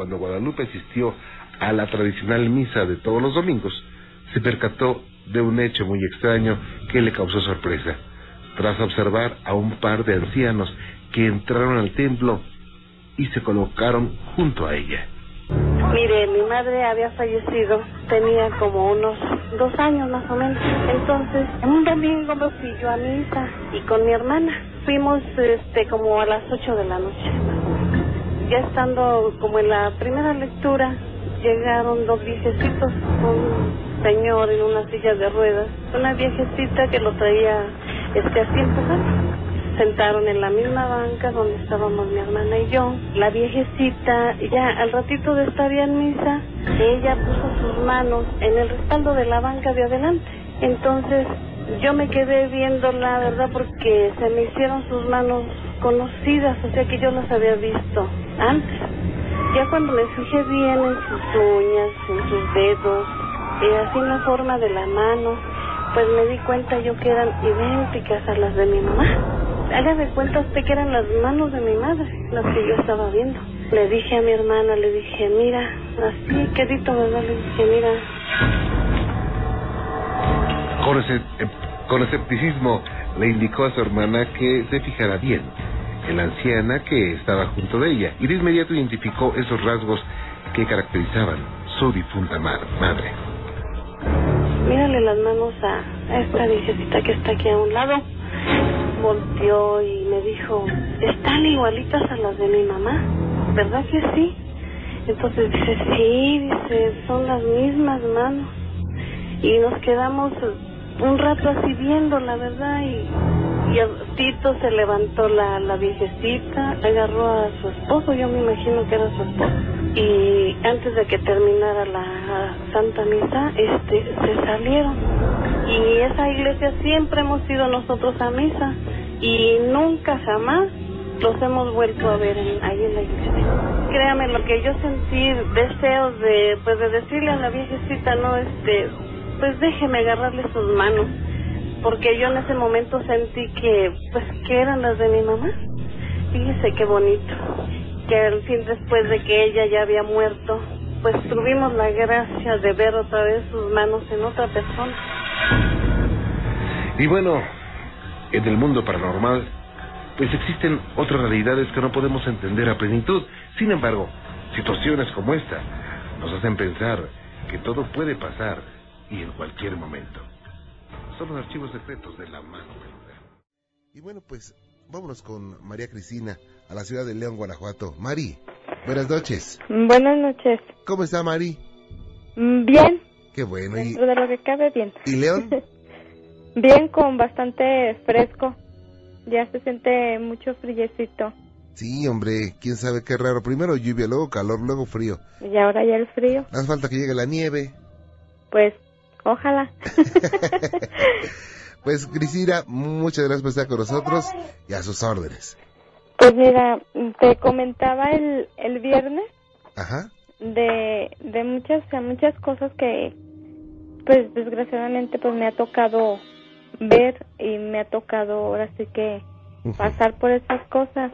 cuando Guadalupe asistió a la tradicional misa de todos los domingos, se percató de un hecho muy extraño que le causó sorpresa. Tras observar a un par de ancianos que entraron al templo y se colocaron junto a ella. Mire, mi madre había fallecido, tenía como unos dos años más o menos. Entonces, un domingo me fui yo a misa y con mi hermana. Fuimos este como a las ocho de la noche. Ya estando como en la primera lectura, llegaron dos viejecitos, un señor en una silla de ruedas, una viejecita que lo traía este empujando sentaron en la misma banca donde estábamos mi hermana y yo. La viejecita, ya al ratito de estar ya en misa, ella puso sus manos en el respaldo de la banca de adelante. Entonces yo me quedé viéndola, ¿verdad? Porque se me hicieron sus manos conocidas, o sea que yo las había visto antes. Ya cuando me fijé bien en sus uñas, en sus dedos, y así en la forma de la mano, pues me di cuenta yo que eran idénticas a las de mi mamá hágame cuenta usted que eran las manos de mi madre, las que yo estaba viendo. Le dije a mi hermana, le dije, mira, así, quedito, ¿verdad? Le dije, mira. Con, ese, eh, con escepticismo le indicó a su hermana que se fijara bien en la anciana que estaba junto de ella y de inmediato identificó esos rasgos que caracterizaban su difunta madre. Mírale las manos a esta viejecita que está aquí a un lado volteó y me dijo, están igualitas a las de mi mamá, ¿verdad que sí? Entonces dice, sí, dice, son las mismas manos. Y nos quedamos un rato así viendo, la verdad, y, y Tito se levantó la, la viejecita, agarró a su esposo, yo me imagino que era su esposo, y antes de que terminara la Santa Misa, este, se salieron. Y esa iglesia siempre hemos ido nosotros a misa y nunca jamás los hemos vuelto a ver ahí en la iglesia. Créame, lo que yo sentí deseos de, pues de decirle a la viejecita, no, este, pues déjeme agarrarle sus manos, porque yo en ese momento sentí que, pues que eran las de mi mamá. Fíjese qué bonito, que al fin después de que ella ya había muerto, pues tuvimos la gracia de ver otra vez sus manos en otra persona. Y bueno, en el mundo paranormal, pues existen otras realidades que no podemos entender a plenitud. Sin embargo, situaciones como esta nos hacen pensar que todo puede pasar y en cualquier momento. Son los archivos secretos de la mano peluda. Y bueno, pues vámonos con María Cristina a la ciudad de León, Guanajuato. Mari, buenas noches. Buenas noches. ¿Cómo está Mari? Mm, bien. Qué bueno. Dentro de lo que cabe, bien. ¿Y León? Bien, con bastante fresco. Ya se siente mucho friecito. Sí, hombre, quién sabe qué raro. Primero lluvia, luego calor, luego frío. Y ahora ya el frío. Hace falta que llegue la nieve. Pues, ojalá. pues, Cristina, muchas gracias por estar con nosotros y a sus órdenes. Pues mira, te comentaba el, el viernes. Ajá. De, de muchas, muchas cosas que, pues, desgraciadamente, pues me ha tocado ver y me ha tocado ahora sí que pasar por esas cosas.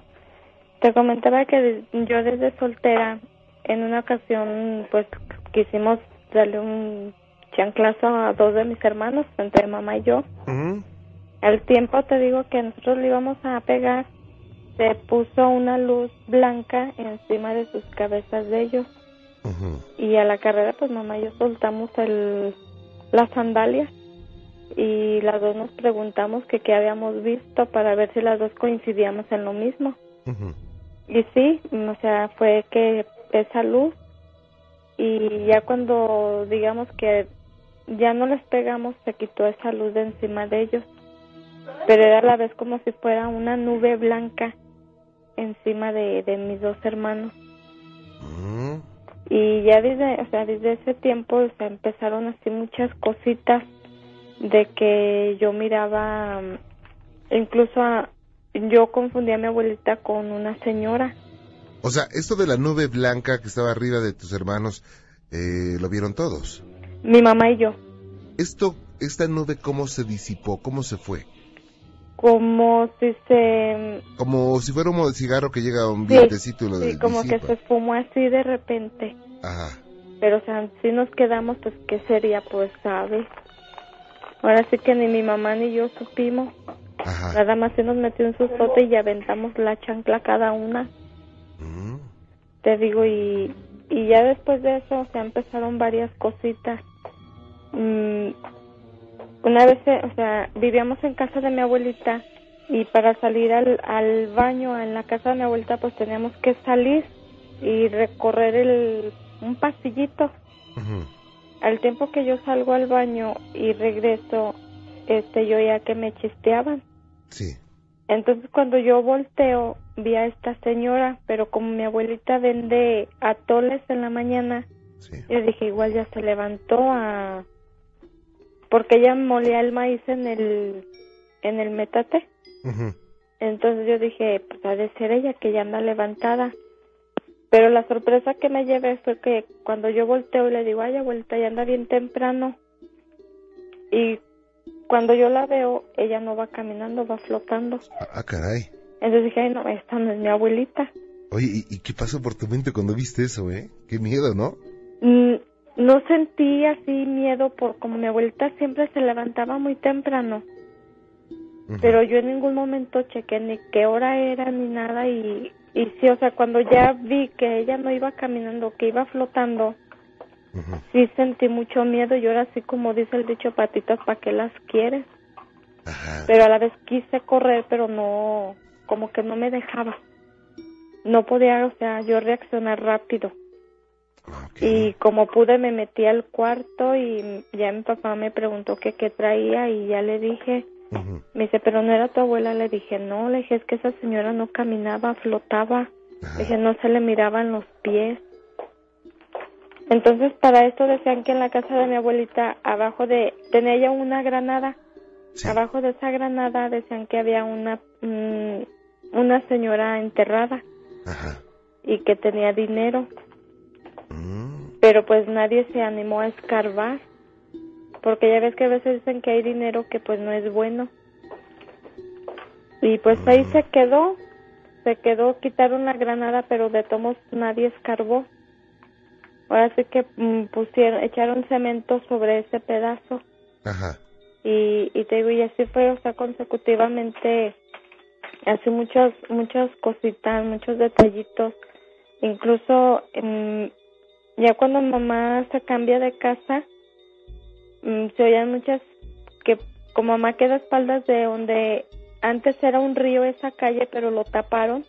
Te comentaba que yo desde soltera en una ocasión pues quisimos darle un chanclazo a dos de mis hermanos, entre mamá y yo. Al tiempo te digo que nosotros le íbamos a pegar, se puso una luz blanca encima de sus cabezas de ellos. Y a la carrera pues mamá y yo soltamos el, la sandalia y las dos nos preguntamos que qué habíamos visto para ver si las dos coincidíamos en lo mismo. Y sí, o sea, fue que esa luz y ya cuando digamos que ya no les pegamos se quitó esa luz de encima de ellos, pero era a la vez como si fuera una nube blanca encima de, de mis dos hermanos. Y ya desde, o sea, desde ese tiempo o empezaron así muchas cositas de que yo miraba, incluso yo confundía a mi abuelita con una señora. O sea, esto de la nube blanca que estaba arriba de tus hermanos, eh, ¿lo vieron todos? Mi mamá y yo. Esto, esta nube, ¿cómo se disipó? ¿Cómo se fue? como si se... Como si fuera humo de cigarro que llega a un Sí, vientecito y lo sí, como que se esfumó así de repente. Ajá. Pero, o sea, si nos quedamos, pues, ¿qué sería? Pues, sabe. Ahora sí que ni mi mamá ni yo supimos. Ajá. Nada más se nos metió un sustote y aventamos la chancla cada una. Mm, Te digo, y, y ya después de eso, o sea, empezaron varias cositas. Mm, una vez, eh, o sea, vivíamos en casa de mi abuelita y para salir al, al baño en la casa de mi abuelita, pues teníamos que salir y recorrer el, un pasillito. Al tiempo que yo salgo al baño y regreso, este, yo ya que me chisteaban. Sí. Entonces cuando yo volteo vi a esta señora, pero como mi abuelita vende atoles en la mañana, Sí. yo dije igual ya se levantó a porque ella molía el maíz en el en el metate. Entonces yo dije, pues ha de ser ella que ya anda levantada. Pero la sorpresa que me llevé fue que cuando yo volteo y le digo, ay abuelita, ya anda bien temprano. Y cuando yo la veo, ella no va caminando, va flotando. Ah, ah, caray. Entonces dije, ay, no, esta no es mi abuelita. Oye, ¿y, y qué pasó por tu mente cuando viste eso, eh? Qué miedo, ¿no? Mm, No sentí así miedo por como mi abuelita siempre se levantaba muy temprano, pero yo en ningún momento chequé ni qué hora era ni nada y, y sí, o sea, cuando ya vi que ella no iba caminando, que iba flotando, sí sentí mucho miedo y ahora sí como dice el dicho patitas, ¿para qué las quieres? Ajá. Pero a la vez quise correr, pero no, como que no me dejaba. No podía, o sea, yo reaccionar rápido. Ok. Y como pude me metí al cuarto y ya mi papá me preguntó que qué traía y ya le dije, me dice, pero no era tu abuela, le dije, no, le dije, es que esa señora no caminaba, flotaba, Ajá. le dije, no se le miraban los pies. Entonces para esto decían que en la casa de mi abuelita, abajo de, tenía ella una granada, Sí. abajo de esa granada decían que había una, una señora enterrada Ajá. y que tenía dinero. Pero pues nadie se animó a escarbar porque ya ves que a veces dicen que hay dinero que pues no es bueno. Y pues ahí se quedó se quedó quitaron la granada pero de tomos nadie escarbó. Ahora sí que mm, pusieron echaron cemento sobre ese pedazo. Ajá. y, y te digo y así fue o sea consecutivamente así muchas muchas cositas muchos detallitos. Incluso mm, ya cuando mamá se cambia de casa mm, se oían muchas que como mamá queda a espaldas de donde antes era un río esa calle pero lo taparon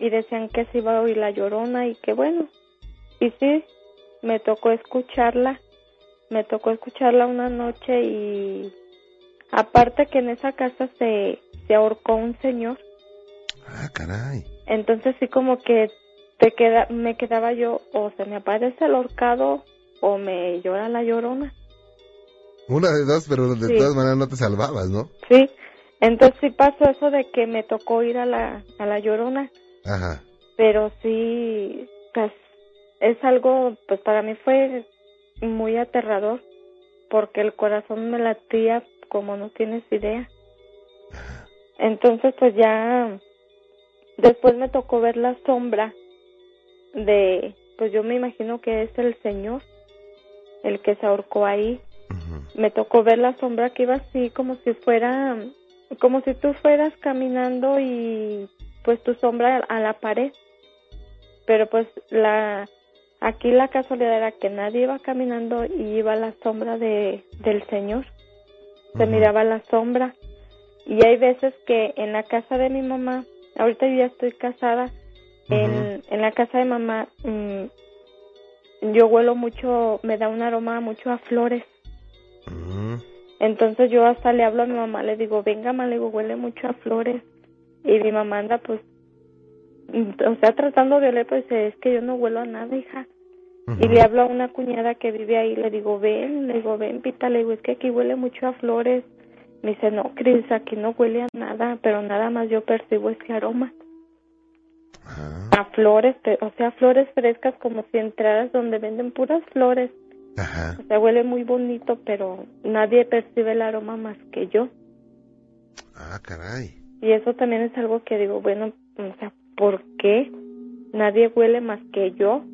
y decían que se iba a oír la llorona y que bueno. Y sí me tocó escucharla me tocó escucharla una noche y aparte que en esa casa se se ahorcó un señor. Ah, caray. entonces sí como que te queda me quedaba yo o se me aparece el ahorcado o me llora la llorona Una de dos, pero de Sí. todas maneras no te salvabas, ¿no? sí entonces sí pasó eso de que me tocó ir a la a la llorona Ajá. pero sí pues es algo pues para mí fue muy aterrador porque el corazón me latía como no tienes idea entonces pues ya después me tocó ver la sombra de pues yo me imagino que es el señor el que se ahorcó ahí. Me tocó ver la sombra que iba así como si fuera como si tú fueras caminando y pues tu sombra a la pared. Pero pues la aquí la casualidad era que nadie iba caminando y iba la sombra de del señor. Se miraba la sombra. Y hay veces que en la casa de mi mamá ahorita yo ya estoy casada en, en la casa de mamá mm, yo huelo mucho me da un aroma mucho a flores Mm, entonces yo hasta le hablo a mi mamá, le digo, venga, mamá, le digo, huele mucho a flores. Y mi mamá anda, pues, mm, o sea, tratando de oler, pues es que yo no huelo a nada, hija. Y le hablo a una cuñada que vive ahí, le digo, ven, le digo, ven, Pita, le digo, es que aquí huele mucho a flores. Me dice, no, Cris, aquí no huele a nada, pero nada más yo percibo ese aroma. A flores, o sea, flores frescas como si entraras donde venden puras flores. Ajá. O sea, huele muy bonito, pero nadie percibe el aroma más que yo. Ah, caray. Y eso también es algo que digo, bueno, o sea, ¿por qué? Nadie huele más que yo.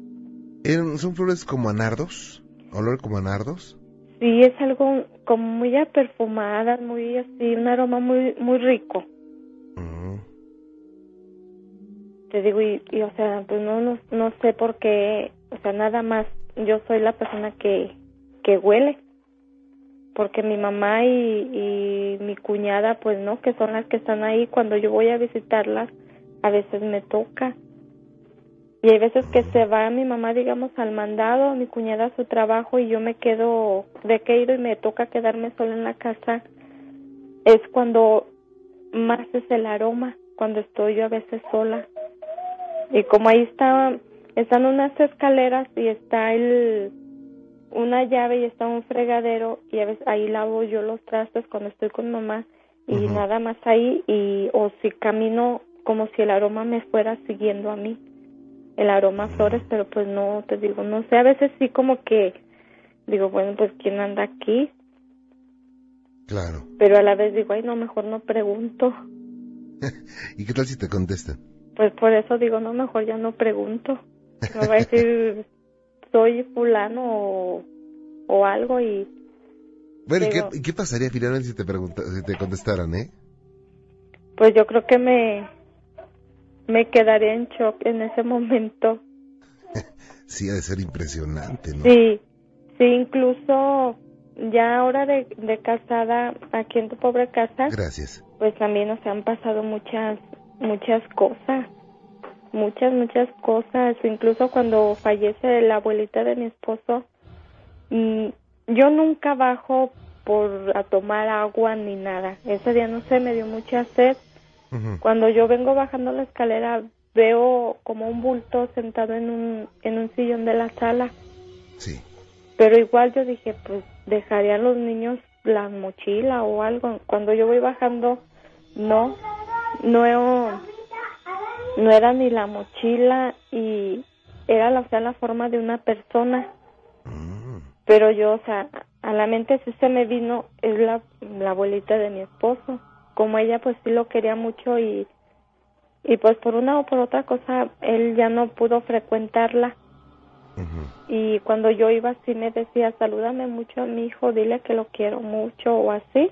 ¿Eran- ¿Son flores como anardos? ¿Olor como anardos? Sí, es algo como muy perfumada, muy así, un aroma muy muy rico. Mm, Te digo, y, y, o sea, pues no, no, no sé por qué, o sea, nada más yo soy la persona que, que huele. Porque mi mamá y, mi cuñada, pues no, que son las que están ahí, cuando yo voy a visitarlas, a veces me toca. Y hay veces que se va mi mamá, digamos, al mandado, mi cuñada a su trabajo y yo me quedo de que ido y me toca quedarme sola en la casa. Es cuando más es el aroma, cuando estoy yo a veces sola. Y como ahí está, están unas escaleras y está el una llave y está un fregadero y a veces ahí lavo yo los trastes cuando estoy con mamá y nada más ahí y o si camino como si el aroma me fuera siguiendo a mí. El aroma a flores pero pues no te digo no sé a veces sí como que digo bueno pues quién anda aquí claro. pero a la vez digo ay no mejor no pregunto ¿Y qué tal si te contestan? Pues por eso digo no mejor ya no pregunto me va a decir soy fulano o, o algo y Bueno, ¿y qué, qué pasaría finalmente si te, pregunta, si te contestaran, eh? pues yo creo que me me quedaría en shock en ese momento Sí, ha de ser impresionante, ¿no? sí sí incluso ya ahora de, de casada aquí en tu pobre casa Gracias. pues también nos han pasado muchas muchas cosas muchas muchas cosas. Incluso cuando fallece la abuelita de mi esposo mm, yo nunca bajo por a tomar agua ni nada. Ese día no sé me dio mucha sed. Cuando yo vengo bajando la escalera veo como un bulto sentado en un en un sillón de la sala. Sí. pero igual yo dije, pues dejaría a los niños la mochila o algo. Cuando yo voy bajando, no, no, no era ni la mochila y era la, o sea, la forma de una persona. Mm, Pero yo, o sea, a la mente sí se me vino, es la, la abuelita de mi esposo. Como ella pues sí lo quería mucho y, y pues por una o por otra cosa él ya no pudo frecuentarla y cuando yo iba sí me decía salúdame mucho a mi hijo dile que lo quiero mucho o así.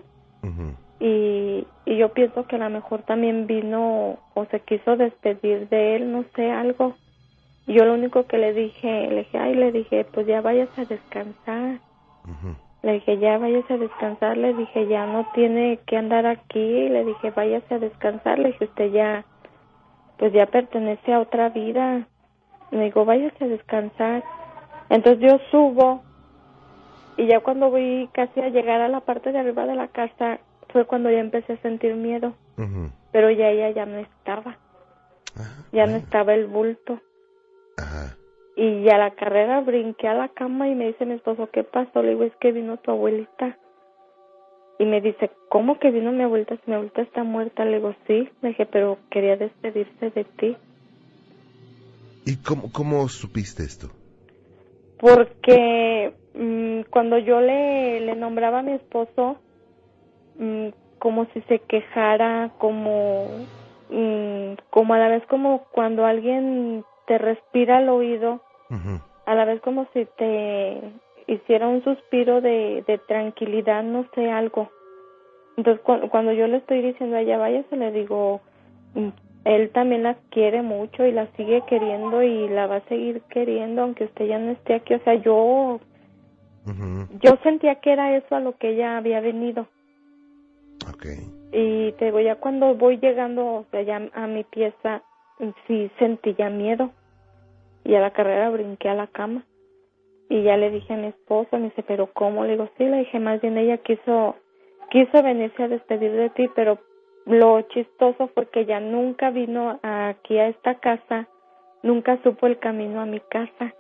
Y, y yo pienso que a lo mejor también vino o se quiso despedir de él no sé algo. Y yo lo único que le dije le dije ay le dije pues ya vayas a descansar le dije ya váyase a descansar le dije ya no tiene que andar aquí le dije váyase a descansar le dije usted ya pues ya pertenece a otra vida me digo váyase a descansar entonces yo subo y ya cuando voy casi a llegar a la parte de arriba de la casa fue cuando ya empecé a sentir miedo pero ya ella ya no estaba Ah, ya no estaba el bulto Ajá. y a la carrera brinqué a la cama y me dice mi esposo, ¿qué pasó? Le digo, es que vino tu abuelita. Y me dice, ¿cómo que vino mi abuelita? Si mi abuelita está muerta. Le digo, sí. Le dije, pero quería despedirse de ti. ¿Y cómo, cómo supiste esto? Porque mm, cuando yo le, le nombraba a mi esposo, mm, como si se quejara, como, mm, como a la vez como cuando alguien te respira al oído, a la vez como si te hiciera un suspiro de, de tranquilidad, no sé, algo. Entonces, cu- cuando yo le estoy diciendo a ella, váyase, le digo, mm, él también la quiere mucho y la sigue queriendo y la va a seguir queriendo, aunque usted ya no esté aquí. O sea, yo, yo sentía que era eso a lo que ella había venido. Y te digo, ya cuando voy llegando, o sea, ya a mi pieza, sí sentí ya miedo. Y a la carrera brinqué a la cama. Y ya le dije a mi esposo, me dice, pero ¿cómo? Le digo, sí, le dije, más bien ella quiso, quiso venirse a despedir de ti, pero lo chistoso fue que ella nunca vino aquí a esta casa, nunca supo el camino a mi casa,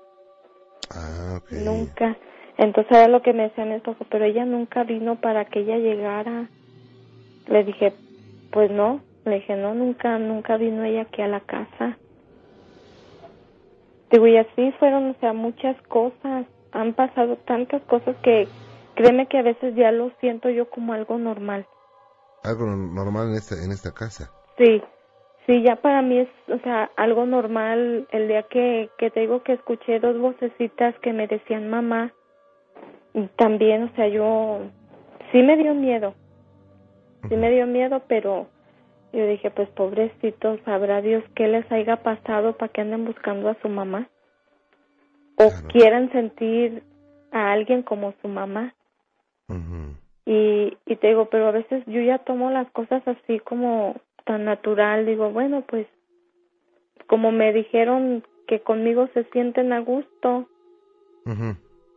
Ah, ok. nunca. Entonces era lo que me decía mi esposo, pero ella nunca vino para que ella llegara. Le dije, pues no, le dije, no, nunca, nunca vino ella aquí a la casa. Digo, y así fueron, o sea, muchas cosas. Han pasado tantas cosas que créeme que a veces ya lo siento yo como algo normal. Algo normal en esta, en esta casa. Sí, sí, ya para mí es, o sea, algo normal. El día que, que te digo que escuché dos vocecitas que me decían mamá, y también, o sea, yo, sí me dio miedo, sí me dio miedo, pero yo dije, pues pobrecitos, sabrá Dios qué les haya pasado para que anden buscando a su mamá. O Claro. quieran sentir a alguien como su mamá. Y, y te digo, pero a veces yo ya tomo las cosas así como tan natural. Digo, bueno, pues como me dijeron que conmigo se sienten a gusto,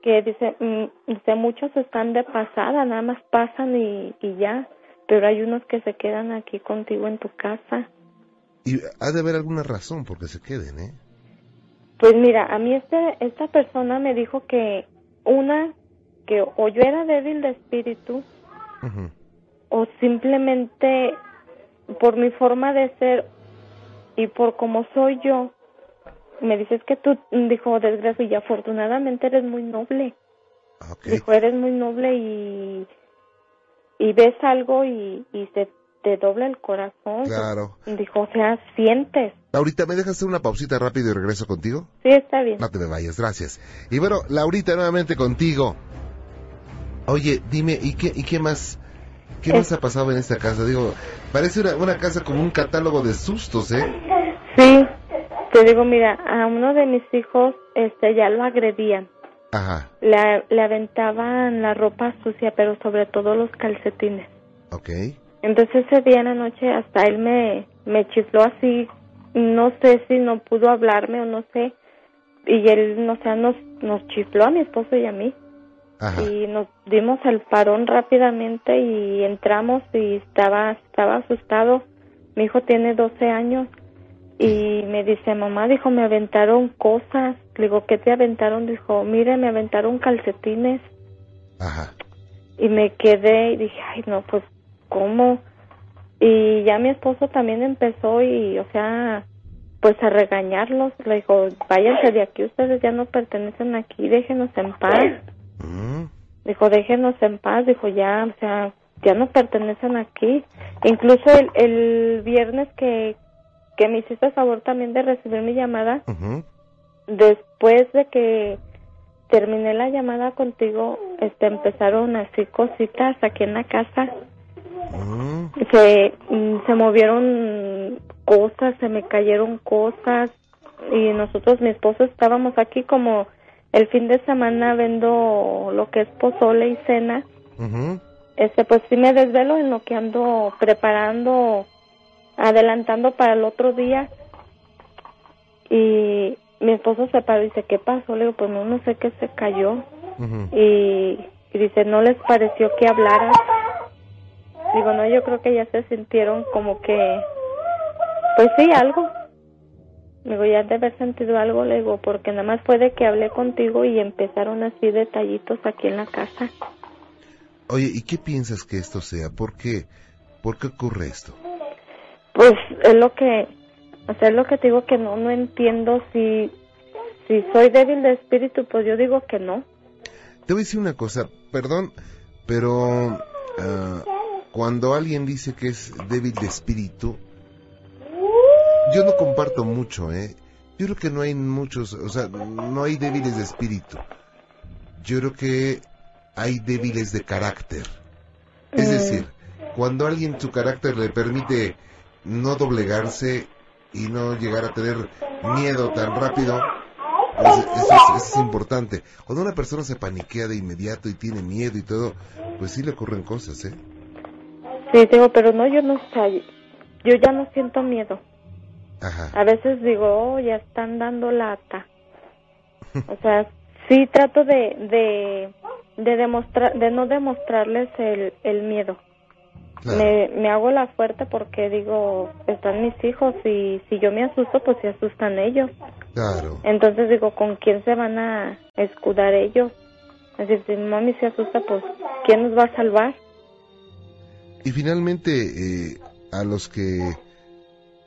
que dice, mm, dice muchos están de pasada, nada más pasan y, y ya, pero hay unos que se quedan aquí contigo en tu casa. Y ha de haber alguna razón por que se queden, ¿eh? Pues mira, a mí este, esta persona me dijo que una, que o yo era débil de espíritu o simplemente por mi forma de ser y por cómo soy yo, me dices que tú, dijo, desgracia, y afortunadamente eres muy noble. Ah. Dijo, eres muy noble y, y ves algo y, y se te dobla el corazón. Claro. Dijo, o sea, sientes. Laurita, ¿me dejas hacer una pausita rápido y regreso contigo? Sí, está bien. No te me vayas, gracias. Y bueno, Laurita, nuevamente contigo. Oye, dime, ¿y qué, y qué más? ¿Qué más ha pasado en esta casa? Digo, parece una, una casa como un catálogo de sustos, ¿eh? Sí, te digo, mira, a uno de mis hijos este ya lo agredían. Ajá, Le, le aventaban la ropa sucia, pero sobre todo los calcetines. ok. Entonces ese día en la noche hasta él me, me chifló así, no sé si no pudo hablarme o no sé, y él, no sé, nos, nos chifló a mi esposo y a mí. Ajá. y nos dimos el parón rápidamente y entramos y estaba estaba asustado mi hijo tiene 12 años y me dice mamá dijo me aventaron cosas le digo qué te aventaron dijo mire me aventaron calcetines Ajá. y me quedé y dije ay no pues cómo y ya mi esposo también empezó y o sea pues a regañarlos. Le dijo váyanse de aquí ustedes ya no pertenecen aquí déjenos en paz Mm, Dijo, déjenos en paz, dijo, ya, o sea, ya no pertenecen aquí. Incluso el, el viernes que, que me hiciste favor también de recibir mi llamada, después de que terminé la llamada contigo, este, empezaron así cositas aquí en la casa. Mm, Se, mm, se movieron cosas, se me cayeron cosas y nosotros, mi esposo, estábamos aquí como el fin de semana vendo lo que es pozole y cena. Este pues sí me desvelo en lo que ando preparando adelantando para el otro día. Y mi esposo se paró y dice qué pasó le digo pues no no sé qué se cayó y, y dice no les pareció que hablara digo no yo creo que ya se sintieron como que pues sí algo digo ya de haber sentido algo le digo porque nada más fue de que hablé contigo y empezaron así detallitos aquí en la casa Oye, ¿y qué piensas que esto sea? ¿Por qué? ¿Por qué ocurre esto? Pues es lo que, o sea, es lo que te digo que no, no entiendo si, si soy débil de espíritu, pues yo digo que no. Te voy a decir una cosa, perdón, pero ah, cuando alguien dice que es débil de espíritu, yo no comparto mucho, ¿eh? Yo creo que no hay muchos, o sea, no hay débiles de espíritu. Yo creo que hay débiles de carácter. Es Mm. decir, cuando a alguien su carácter le permite no doblegarse y no llegar a tener miedo tan rápido, pues eso es, eso es importante. Cuando una persona se paniquea de inmediato y tiene miedo y todo, pues sí le ocurren cosas, ¿eh? Sí, digo, pero no, yo no, yo ya no siento miedo. Ajá. A veces digo, oh, ya están dando lata. O sea, sí trato de, de, de demostrar, de no demostrarles el, el miedo. Claro. Me, me hago la fuerte porque digo, están mis hijos y si yo me asusto, pues se asustan ellos. Claro. Entonces digo, ¿con quién se van a escudar ellos? Es decir, si mi mami se asusta, pues ¿quién nos va a salvar? Y finalmente, eh, a los que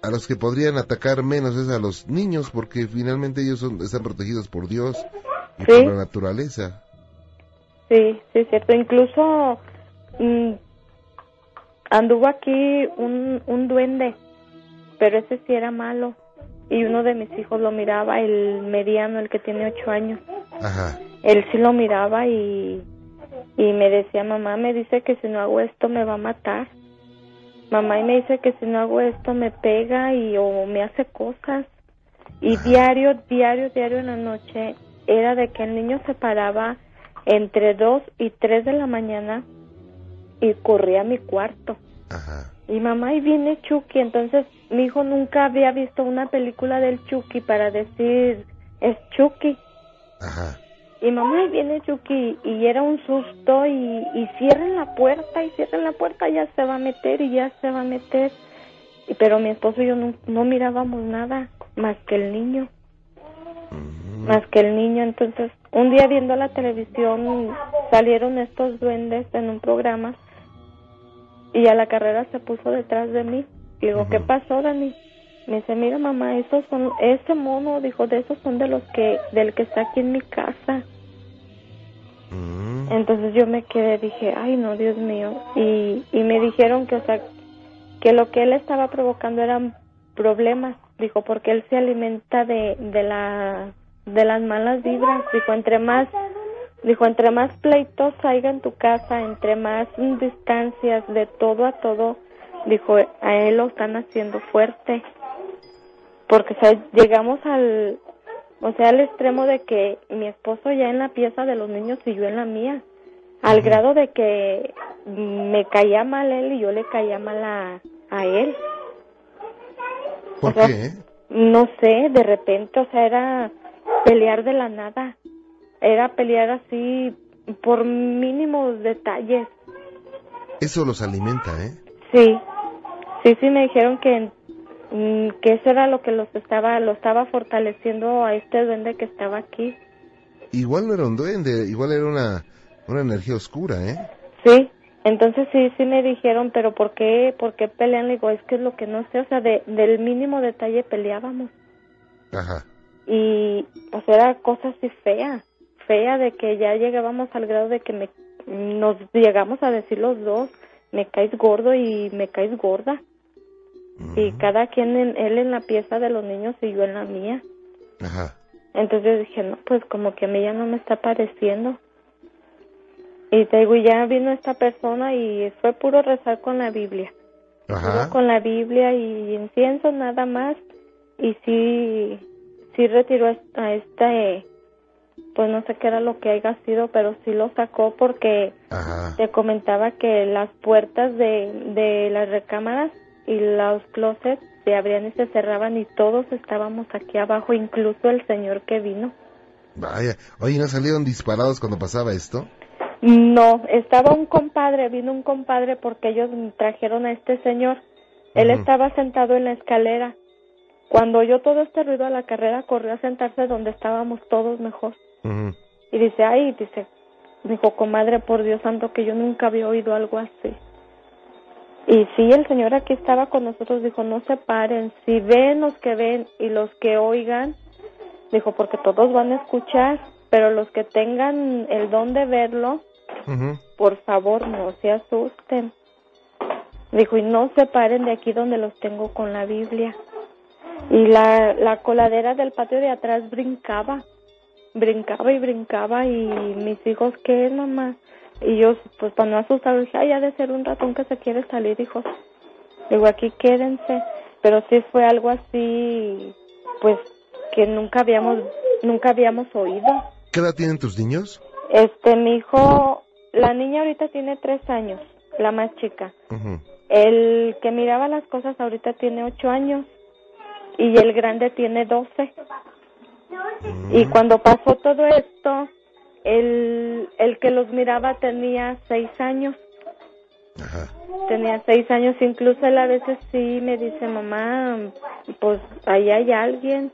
a los que podrían atacar menos es a los niños, porque finalmente ellos son, están protegidos por Dios y Sí. por la naturaleza. Sí, sí, es cierto. Incluso mm, anduvo aquí un, un duende, pero ese sí era malo. Y uno de mis hijos lo miraba, el mediano, el que tiene ocho años. Ajá. Él sí lo miraba y, y me decía, mamá, me dice que si no hago esto me va a matar. Mamá y me dice que si no hago esto me pega y o me hace cosas. Y diario, diario, diario en la noche era de que el niño se paraba entre dos y tres de la mañana y corría a mi cuarto. Ajá. Y mamá, y viene Chucky. Entonces mi hijo nunca había visto una película del Chucky para decir, es Chucky. Ajá. Y mamá, y viene Chucky. Y era un susto y, y cierren la puerta y cierren la puerta, ya se va a meter y ya se va a meter. Y, pero mi esposo y yo no, no mirábamos nada más que el niño. Más que el niño. Entonces, un día viendo la televisión salieron estos duendes en un programa y a la carrera se puso detrás de mí. Y digo, ¿qué pasó, Dani? Me dice, mira mamá, esos son, ese mono, dijo, de esos son de los que, del que está aquí en mi casa. Mm. Entonces yo me quedé, dije, ay no, Dios mío. Y, y me dijeron que, o sea, que lo que él estaba provocando eran problemas. Dijo, porque él se alimenta de, de la, de las malas vibras. Dijo, entre más, dijo, entre más pleitos haya en tu casa, entre más distancias de todo a todo, dijo, a él lo están haciendo fuerte. Porque, o sea, llegamos al, o sea, al extremo de que mi esposo ya en la pieza de los niños y yo en la mía. Al grado de que me caía mal él y yo le caía mal a, a él. ¿Por O sea, qué? No sé, de repente, o sea, era pelear de la nada. Era pelear así por mínimos detalles. Eso los alimenta, ¿eh? Sí, sí, sí me dijeron que mm, que eso era lo que los estaba, lo estaba fortaleciendo a este duende que estaba aquí. Igual no era un duende, igual era una, una energía oscura, ¿eh? Sí, entonces sí, sí me dijeron, pero ¿por qué, por qué pelean? Le digo, es que es lo que no sé, o sea, de, del mínimo detalle peleábamos. Ajá. Y, o sea, era cosa así fea, fea de que ya llegábamos al grado de que me, nos llegamos a decir los dos, me caes gordo y me caes gorda. Y cada quien, en, él en la pieza de los niños y yo en la mía. Ajá. Entonces dije, no, pues como que a mí ya no me está pareciendo. Y te digo, ya vino esta persona y fue puro rezar con la Biblia. Ajá. con la Biblia y incienso nada más. Y sí, sí retiró a- a este, pues no sé qué era lo que haya sido, pero sí lo sacó porque Ajá. te comentaba que las puertas de, de las recámaras y los closets se abrían y se cerraban y todos estábamos aquí abajo, incluso el señor que vino. Vaya. Oye, ¿no salieron disparados cuando pasaba esto? No, estaba un compadre, vino un compadre porque ellos trajeron a este señor. Él estaba sentado en la escalera. Cuando oyó todo este ruido a la carrera, corrió a sentarse donde estábamos todos mejor. Y dice, ay, dice, dijo, comadre, por Dios santo, que yo nunca había oído algo así. Y sí, el Señor aquí estaba con nosotros, dijo, no se paren, si ven los que ven y los que oigan, dijo, porque todos van a escuchar, pero los que tengan el don de verlo, por favor, no se asusten. Dijo, y no se paren de aquí donde los tengo con la Biblia. Y la, la coladera del patio de atrás brincaba, brincaba y brincaba y mis hijos, ¿qué es, mamá? Y yo, pues para no asustar, dije, ay, ha de ser un ratón que se quiere salir, hijo. Digo, aquí quédense. Pero sí fue algo así, pues, que nunca habíamos, nunca habíamos oído. ¿Qué edad tienen tus niños? Este, mi hijo, la niña ahorita tiene tres años, la más chica. El que miraba las cosas ahorita tiene ocho años y el grande tiene doce. Y cuando pasó todo esto, el, el que los miraba tenía seis años. Ajá. Tenía seis años, incluso él a veces sí me dice, mamá, pues ahí hay alguien.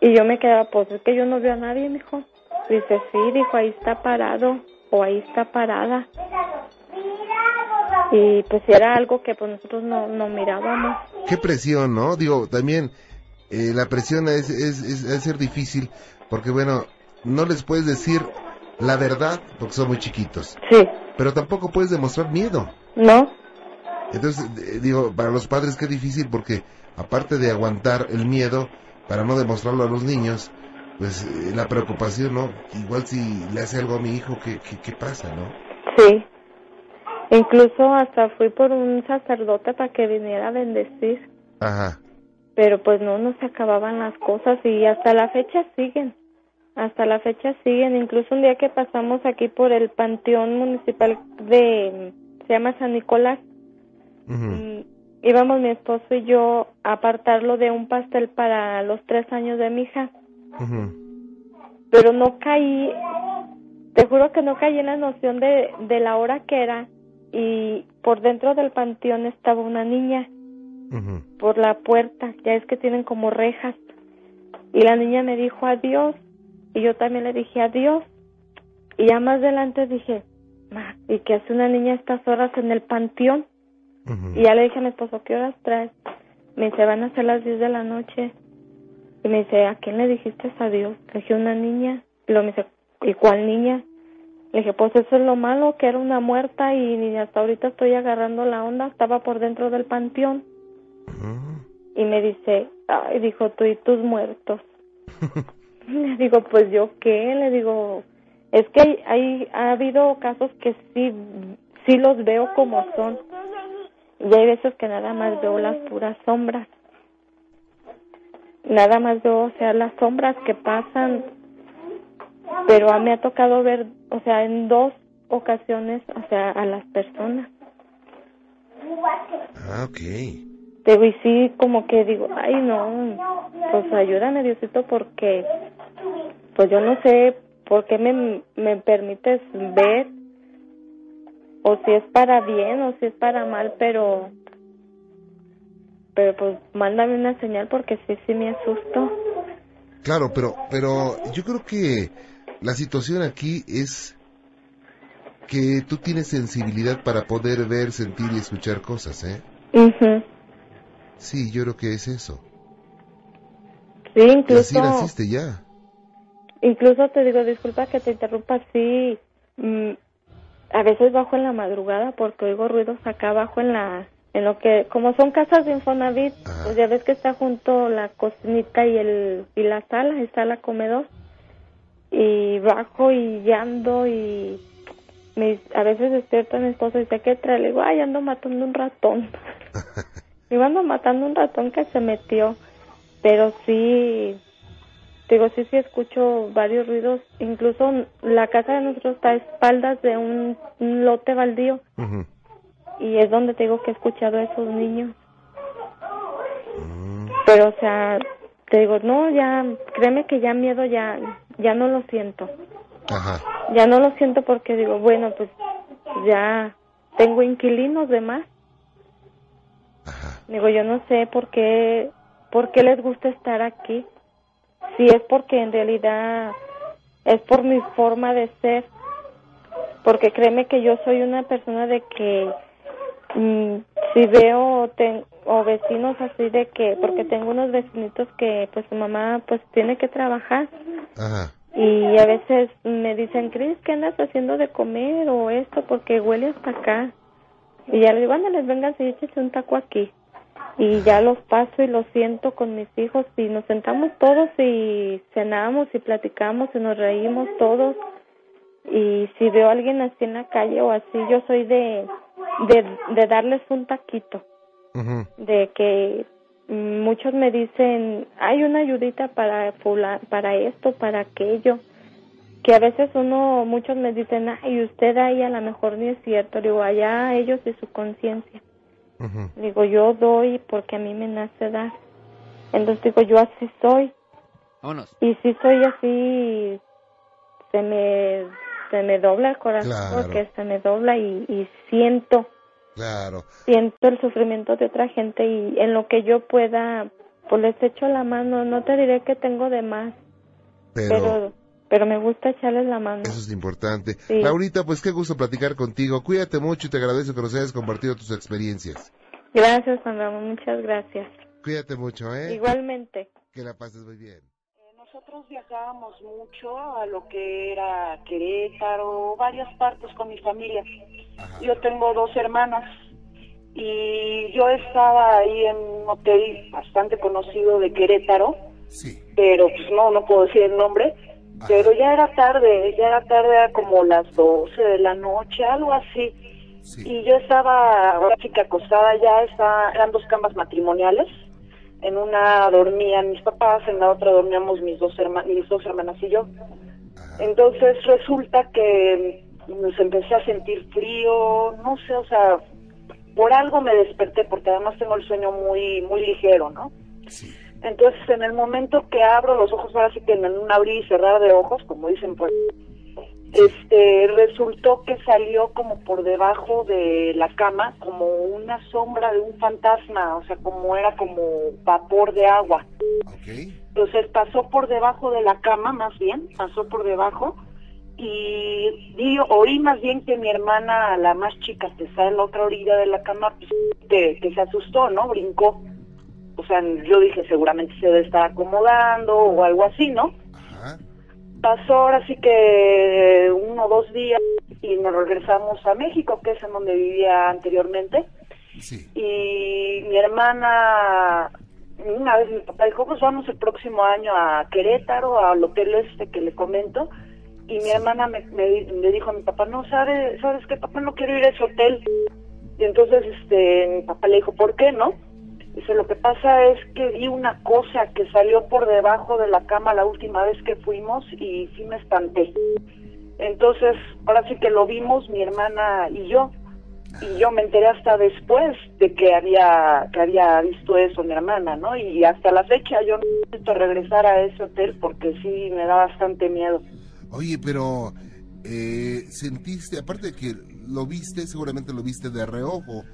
Y yo me quedaba, pues es que yo no veo a nadie, mijo. Dice, sí, dijo, ahí está parado o ahí está parada. Y pues era algo que pues nosotros no, no mirábamos. Qué presión, ¿no? Digo, también eh, la presión es, es, es, es ser difícil porque, bueno, no les puedes decir la verdad porque son muy chiquitos, Sí, pero tampoco puedes demostrar miedo. No. Entonces, eh, digo, para los padres qué difícil porque aparte de aguantar el miedo para no demostrarlo a los niños, pues eh, la preocupación, ¿no? Igual si le hace algo a mi hijo, ¿qué, qué, qué pasa, no? Sí. Incluso hasta fui por un sacerdote para que viniera a bendecir. Ajá. Pero pues no, no se acababan las cosas y hasta la fecha siguen. Hasta la fecha siguen. Incluso un día que pasamos aquí por el panteón municipal de, se llama San Nicolás, y íbamos mi esposo y yo a apartarlo de un pastel para los tres años de mi hija. Pero no caí, te juro que no caí en la noción de, de la hora que era y por dentro del panteón estaba una niña Por la puerta, ya es que tienen como rejas. Y la niña me dijo adiós y yo también le dije adiós. Y ya más adelante dije, ma, ¿y qué hace una niña a estas horas en el panteón? Y ya le dije a mi esposo, ¿qué horas traes? Me dice, van a ser las 10 de la noche. Y me dice, ¿a quién le dijiste adiós? Le dije, una niña. Y luego me dice, ¿y cuál niña? Le dije, pues eso es lo malo, que era una muerta y ni hasta ahorita estoy agarrando la onda, estaba por dentro del panteón. Y me dice, ay, dijo, tú y tus muertos. Le digo, pues yo qué, le digo, es que hay, hay, ha habido casos que sí, sí los veo como son. Y hay veces que nada más veo las puras sombras. Nada más veo, o sea, las sombras que pasan. Pero a mí me ha tocado ver, o sea, en dos ocasiones, o sea, a las personas. Ah, ok. Digo, y sí, como que digo, ay, no, pues ayúdame, Diosito, porque, pues yo no sé por qué me, me permites ver, o si es para bien, o si es para mal, pero, pero pues mándame una señal porque sí, sí me asusto. Claro, pero, pero yo creo que la situación aquí es que tú tienes sensibilidad para poder ver, sentir y escuchar cosas, ¿eh? Ujú. Sí, yo creo que es eso. Sí, Y así incluso, naciste ya. incluso te digo, disculpa que te interrumpa, sí, mm, a veces bajo en la madrugada porque oigo ruidos acá abajo en la, en lo que, como son casas de Infonavit, Ajá. pues ya ves que está junto la cocinita y el, y la sala, está la comedor, y bajo y ya ando y me, a veces despierta mi esposo y dice, ¿qué trae? Le digo, ay, ando matando un ratón. Iba ando matando un ratón que se metió, pero sí, digo, sí, sí escucho varios ruidos, incluso la casa de nosotros está a espaldas de un, un lote baldío. Y es donde te digo que he escuchado a esos niños, Mm, pero o sea, te digo, no, ya, créeme que ya miedo ya, ya no lo siento, Ajá. ya no lo siento porque digo, bueno, pues ya tengo inquilinos de más. Digo, yo no sé por qué, por qué les gusta estar aquí. Si es porque en realidad es por mi forma de ser. Porque créeme que yo soy una persona de que mm, si veo ten- o vecinos así de que, porque tengo unos vecinitos que pues su mamá pues tiene que trabajar Ajá. y a veces me dicen, Cris, ¿qué andas haciendo de comer o esto? Porque huele hasta acá. Y ya les digo, ándales, vengan y échese un taco aquí. Y ya los paso y los siento con mis hijos y nos sentamos todos y cenamos y platicamos y nos reímos todos. Y si veo a alguien así en la calle o así, yo soy de, de, de darles un taquito. De que muchos me dicen hay una ayudita para fula- para esto para aquello que a veces uno muchos me dicen ay usted ahí a lo mejor ni es cierto digo allá ellos y su conciencia Digo yo doy porque a mí me nace dar entonces digo yo así soy Vámonos. y si soy así se me se me dobla el corazón Claro. porque se me dobla y, y siento Claro. siento el sufrimiento de otra gente y en lo que yo pueda, pues les echo la mano. No te diré que tengo de más, Pero, pero, pero me gusta echarles la mano. eso es importante. Sí. Laurita, pues qué gusto platicar contigo. Cuídate mucho y te agradezco que nos hayas compartido tus experiencias. Gracias, Juan Ramón, muchas gracias. Cuídate mucho, ¿eh? Igualmente. Que la pases muy bien. Eh, nos nosotros viajábamos mucho a lo que era Querétaro, varias partes con mi familia. Yo tengo dos hermanas y yo estaba ahí en un hotel bastante conocido de Querétaro, Sí. pero pues no, no puedo decir el nombre, pero ya era tarde, ya era tarde, era como las 12 de la noche, algo así. Sí. Y yo estaba, ahora que acostada ya, está, eran dos camas matrimoniales. En una dormían mis papás, en la otra dormíamos mis dos, herma- mis dos hermanas y yo. Entonces resulta que nos empecé a sentir frío, no sé, o sea, por algo me desperté, porque además tengo el sueño muy, muy ligero, ¿no? Sí. Entonces, en el momento que abro los ojos, ahora sí que en un abrir y cerrar de ojos, como dicen, pues, este, resultó que salió como por debajo de la cama, como una sombra de un fantasma, o sea, como era como vapor de agua. Ok. Entonces pasó por debajo de la cama, más bien, pasó por debajo, y vi, oí más bien que mi hermana, la más chica, que está en la otra orilla de la cama, pues, que, que se asustó, ¿no? Brincó. O sea, yo dije, seguramente se debe estar acomodando o algo así, ¿no? Ajá. Pasó ahora sí que uno o dos días y nos regresamos a México, que es en donde vivía anteriormente. Sí. Y mi hermana, una vez mi papá dijo, pues vamos el próximo año a Querétaro, al hotel este que le comento. Y mi hermana me, me, me dijo a mi papá, no, ¿sabes, ¿sabes qué, papá? No quiero ir a ese hotel. Y entonces este, mi papá le dijo, ¿por qué no? Lo que pasa es que vi una cosa que salió por debajo de la cama la última vez que fuimos y sí me espanté. Entonces, ahora sí que lo vimos mi hermana y yo. Y yo me enteré hasta después de que había que había visto eso mi hermana, ¿no? Y hasta la fecha yo no necesito regresar a ese hotel porque sí me da bastante miedo. Oye, pero eh, sentiste, aparte de que lo viste, seguramente lo viste de reojo.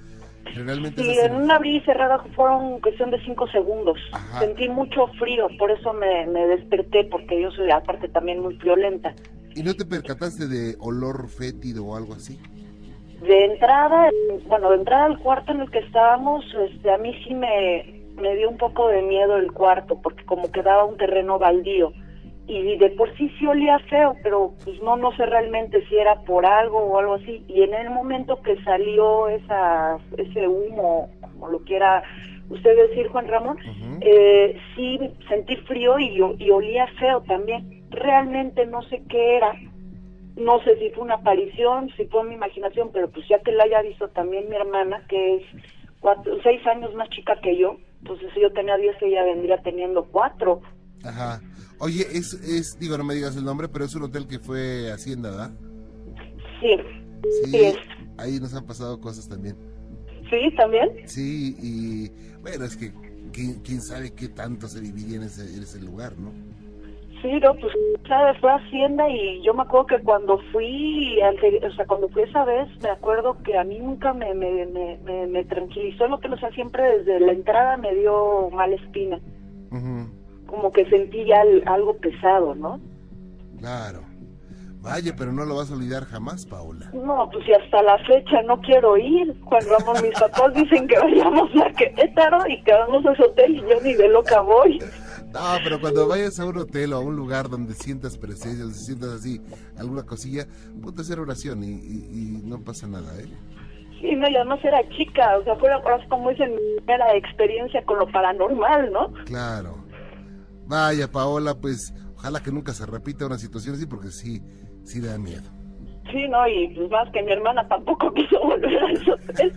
Realmente Sí, esas en un abrir y cerrada fueron cuestión de cinco segundos. Ajá. Sentí mucho frío, por eso me, me desperté, porque yo soy aparte también muy violenta. ¿Y no te percataste de olor fétido o algo así? De entrada, bueno, de entrada al cuarto en el que estábamos, este, a mí sí me, me dio un poco de miedo el cuarto, porque como quedaba un terreno baldío. Y de por sí sí olía feo, pero pues no, no sé realmente si era por algo o algo así. Y en el momento que salió esa, ese humo, como lo quiera usted decir, Juan Ramón, eh, sí sentí frío y, y olía feo también. Realmente no sé qué era, no sé si fue una aparición, si fue mi imaginación, pero pues ya que la haya visto también mi hermana, que es cuatro, seis años más chica que yo, entonces si yo tenía diez, ella vendría teniendo cuatro. Ajá. Oye, es, es, digo, no me digas el nombre, pero es un hotel que fue Hacienda, ¿verdad? Sí, Sí, Sí, ahí nos han pasado cosas también. sí, también. Sí, y bueno, es que quién, quién sabe qué tanto se dividía en ese, en ese lugar, ¿no? Sí, no, pues, ¿sabes? Fue Hacienda y yo me acuerdo que cuando fui, o sea, cuando fui esa vez, me acuerdo que a mí nunca me, me, me, me, me tranquilizó lo que, o sea, siempre desde la entrada me dio mala espina, como que sentí ya algo pesado, ¿no? Claro. Vaya, pero no lo vas a olvidar jamás, Paola. No, pues y hasta la fecha no quiero ir. Juan Ramón, mis papás dicen que vayamos a Querétaro y que vamos a ese hotel y yo ni de loca voy. No, pero cuando vayas a un hotel o a un lugar donde sientas presencia, donde sientas así alguna cosilla, ponte a hacer oración y, y- y no pasa nada, ¿eh? Sí, no, y además era chica, o sea, fue como dicen, mi primera experiencia con lo paranormal, ¿no? Claro. Vaya, Paola, pues ojalá que nunca se repita una situación así porque sí, sí da miedo. Sí, no, y pues más que mi hermana tampoco quiso volver a hotel.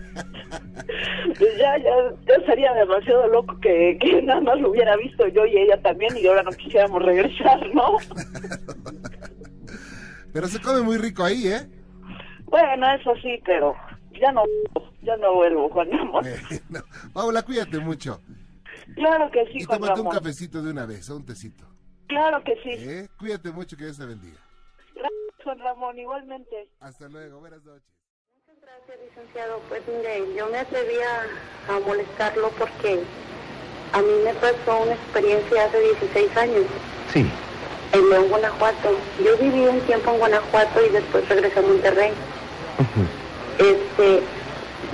Pues ya, ya, ya sería demasiado loco que, que nada más lo hubiera visto yo y ella también y ahora no quisiéramos regresar, ¿no? Pero se come muy rico ahí, ¿eh? Bueno, eso sí, pero ya no, ya no vuelvo, Juan Ramón. Bueno, Paola, cuídate mucho. Claro que sí, Y Juan tómate un Ramón. cafecito de una vez, o un tecito. Claro que sí. ¿eh? Cuídate mucho, que Dios te bendiga. Gracias, Juan Ramón, igualmente. Hasta luego, buenas noches. Gracias, licenciado. Pues mire, yo me atreví a, a molestarlo porque a mí me pasó una experiencia hace 16 años Sí. en León, Guanajuato. Yo viví un tiempo en Guanajuato y después regresé a Monterrey. Este,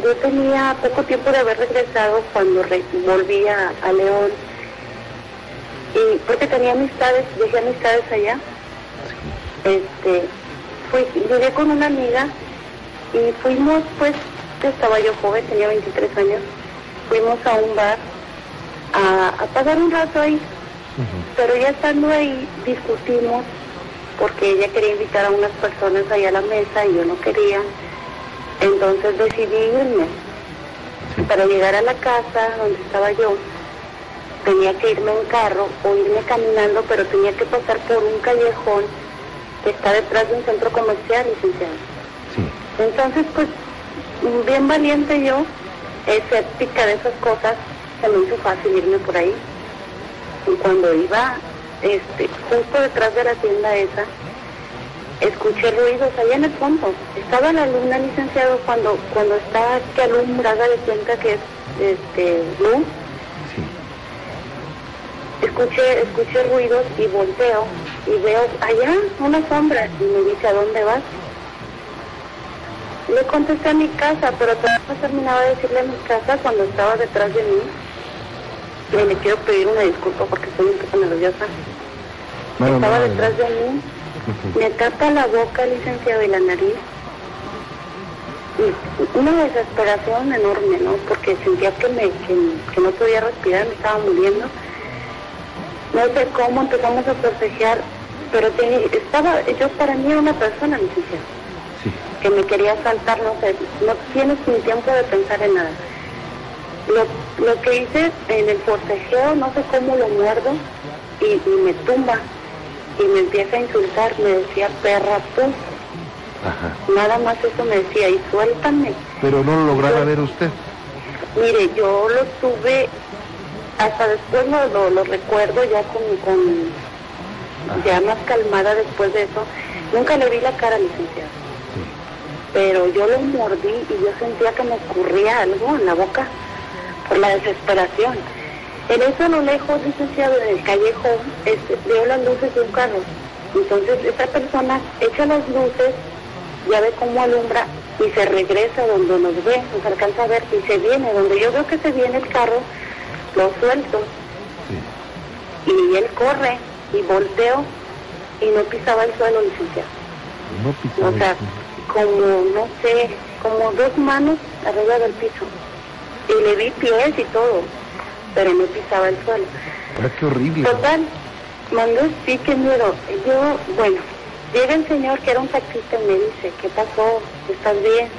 yo tenía poco tiempo de haber regresado cuando re- volví a, a León. Y porque tenía amistades, dejé amistades allá. Este, fui, llegué con una amiga y fuimos, pues, estaba yo joven, tenía 23 años, fuimos a un bar a, a pasar un rato ahí, pero ya estando ahí discutimos porque ella quería invitar a unas personas ahí a la mesa y yo no quería, entonces decidí irme. Para llegar a la casa donde estaba yo, tenía que irme en carro o irme caminando, pero tenía que pasar por un callejón que está detrás de un centro comercial, licenciado. Entonces, pues, bien valiente yo, escéptica de esas cosas, se me hizo fácil irme por ahí. Y cuando iba, este, justo detrás de la tienda esa, escuché ruidos allá en el fondo. Estaba la luna, licenciado, cuando cuando está que alumbrada de cuenta que es este, luz. Escuché, escuché ruidos y volteo y veo allá una sombra y me dice, ¿a dónde vas? Le contesté a mi casa, pero todavía no terminaba de decirle a mi casa cuando estaba detrás de mí. Y le quiero pedir una disculpa porque estoy un poco nerviosa. estaba detrás de mí, me tapa la boca, licenciado, y la nariz. Y una desesperación enorme, ¿no? Porque sentía que, me, que, que no podía respirar, me estaba muriendo. No sé cómo empezamos a proteger, pero tenía, estaba, yo para mí era una persona, licenciado que me quería saltar, no sé, no tienes ni tiempo de pensar en nada. Lo, lo que hice en el forcejeo, no sé cómo lo muerdo y, y me tumba y me empieza a insultar, me decía perra tú. Nada más eso me decía y suéltame. Pero no lo lograba ver usted. Mire, yo lo tuve, hasta después lo, lo, lo recuerdo ya con, con ya más calmada después de eso. Nunca le vi la cara, licenciado pero yo lo mordí y yo sentía que me ocurría algo en la boca por la desesperación. En eso a lo lejos, licenciado, en el callejón, este, veo las luces de un carro. Entonces esa persona echa las luces, ya ve cómo alumbra y se regresa donde nos ve, nos alcanza a ver y se viene. Donde yo veo que se viene el carro, lo suelto. Y él corre y volteo y no pisaba el suelo, licenciado. No pisaba O sea, el suelo. como, no sé, como dos manos arriba del piso. Y le vi pies y todo, pero no pisaba el suelo. Ah, qué horrible. Total, mandó sí, qué miedo. Yo, bueno, llega el señor que era un taxista y me dice, ¿qué pasó? ¿Estás bien?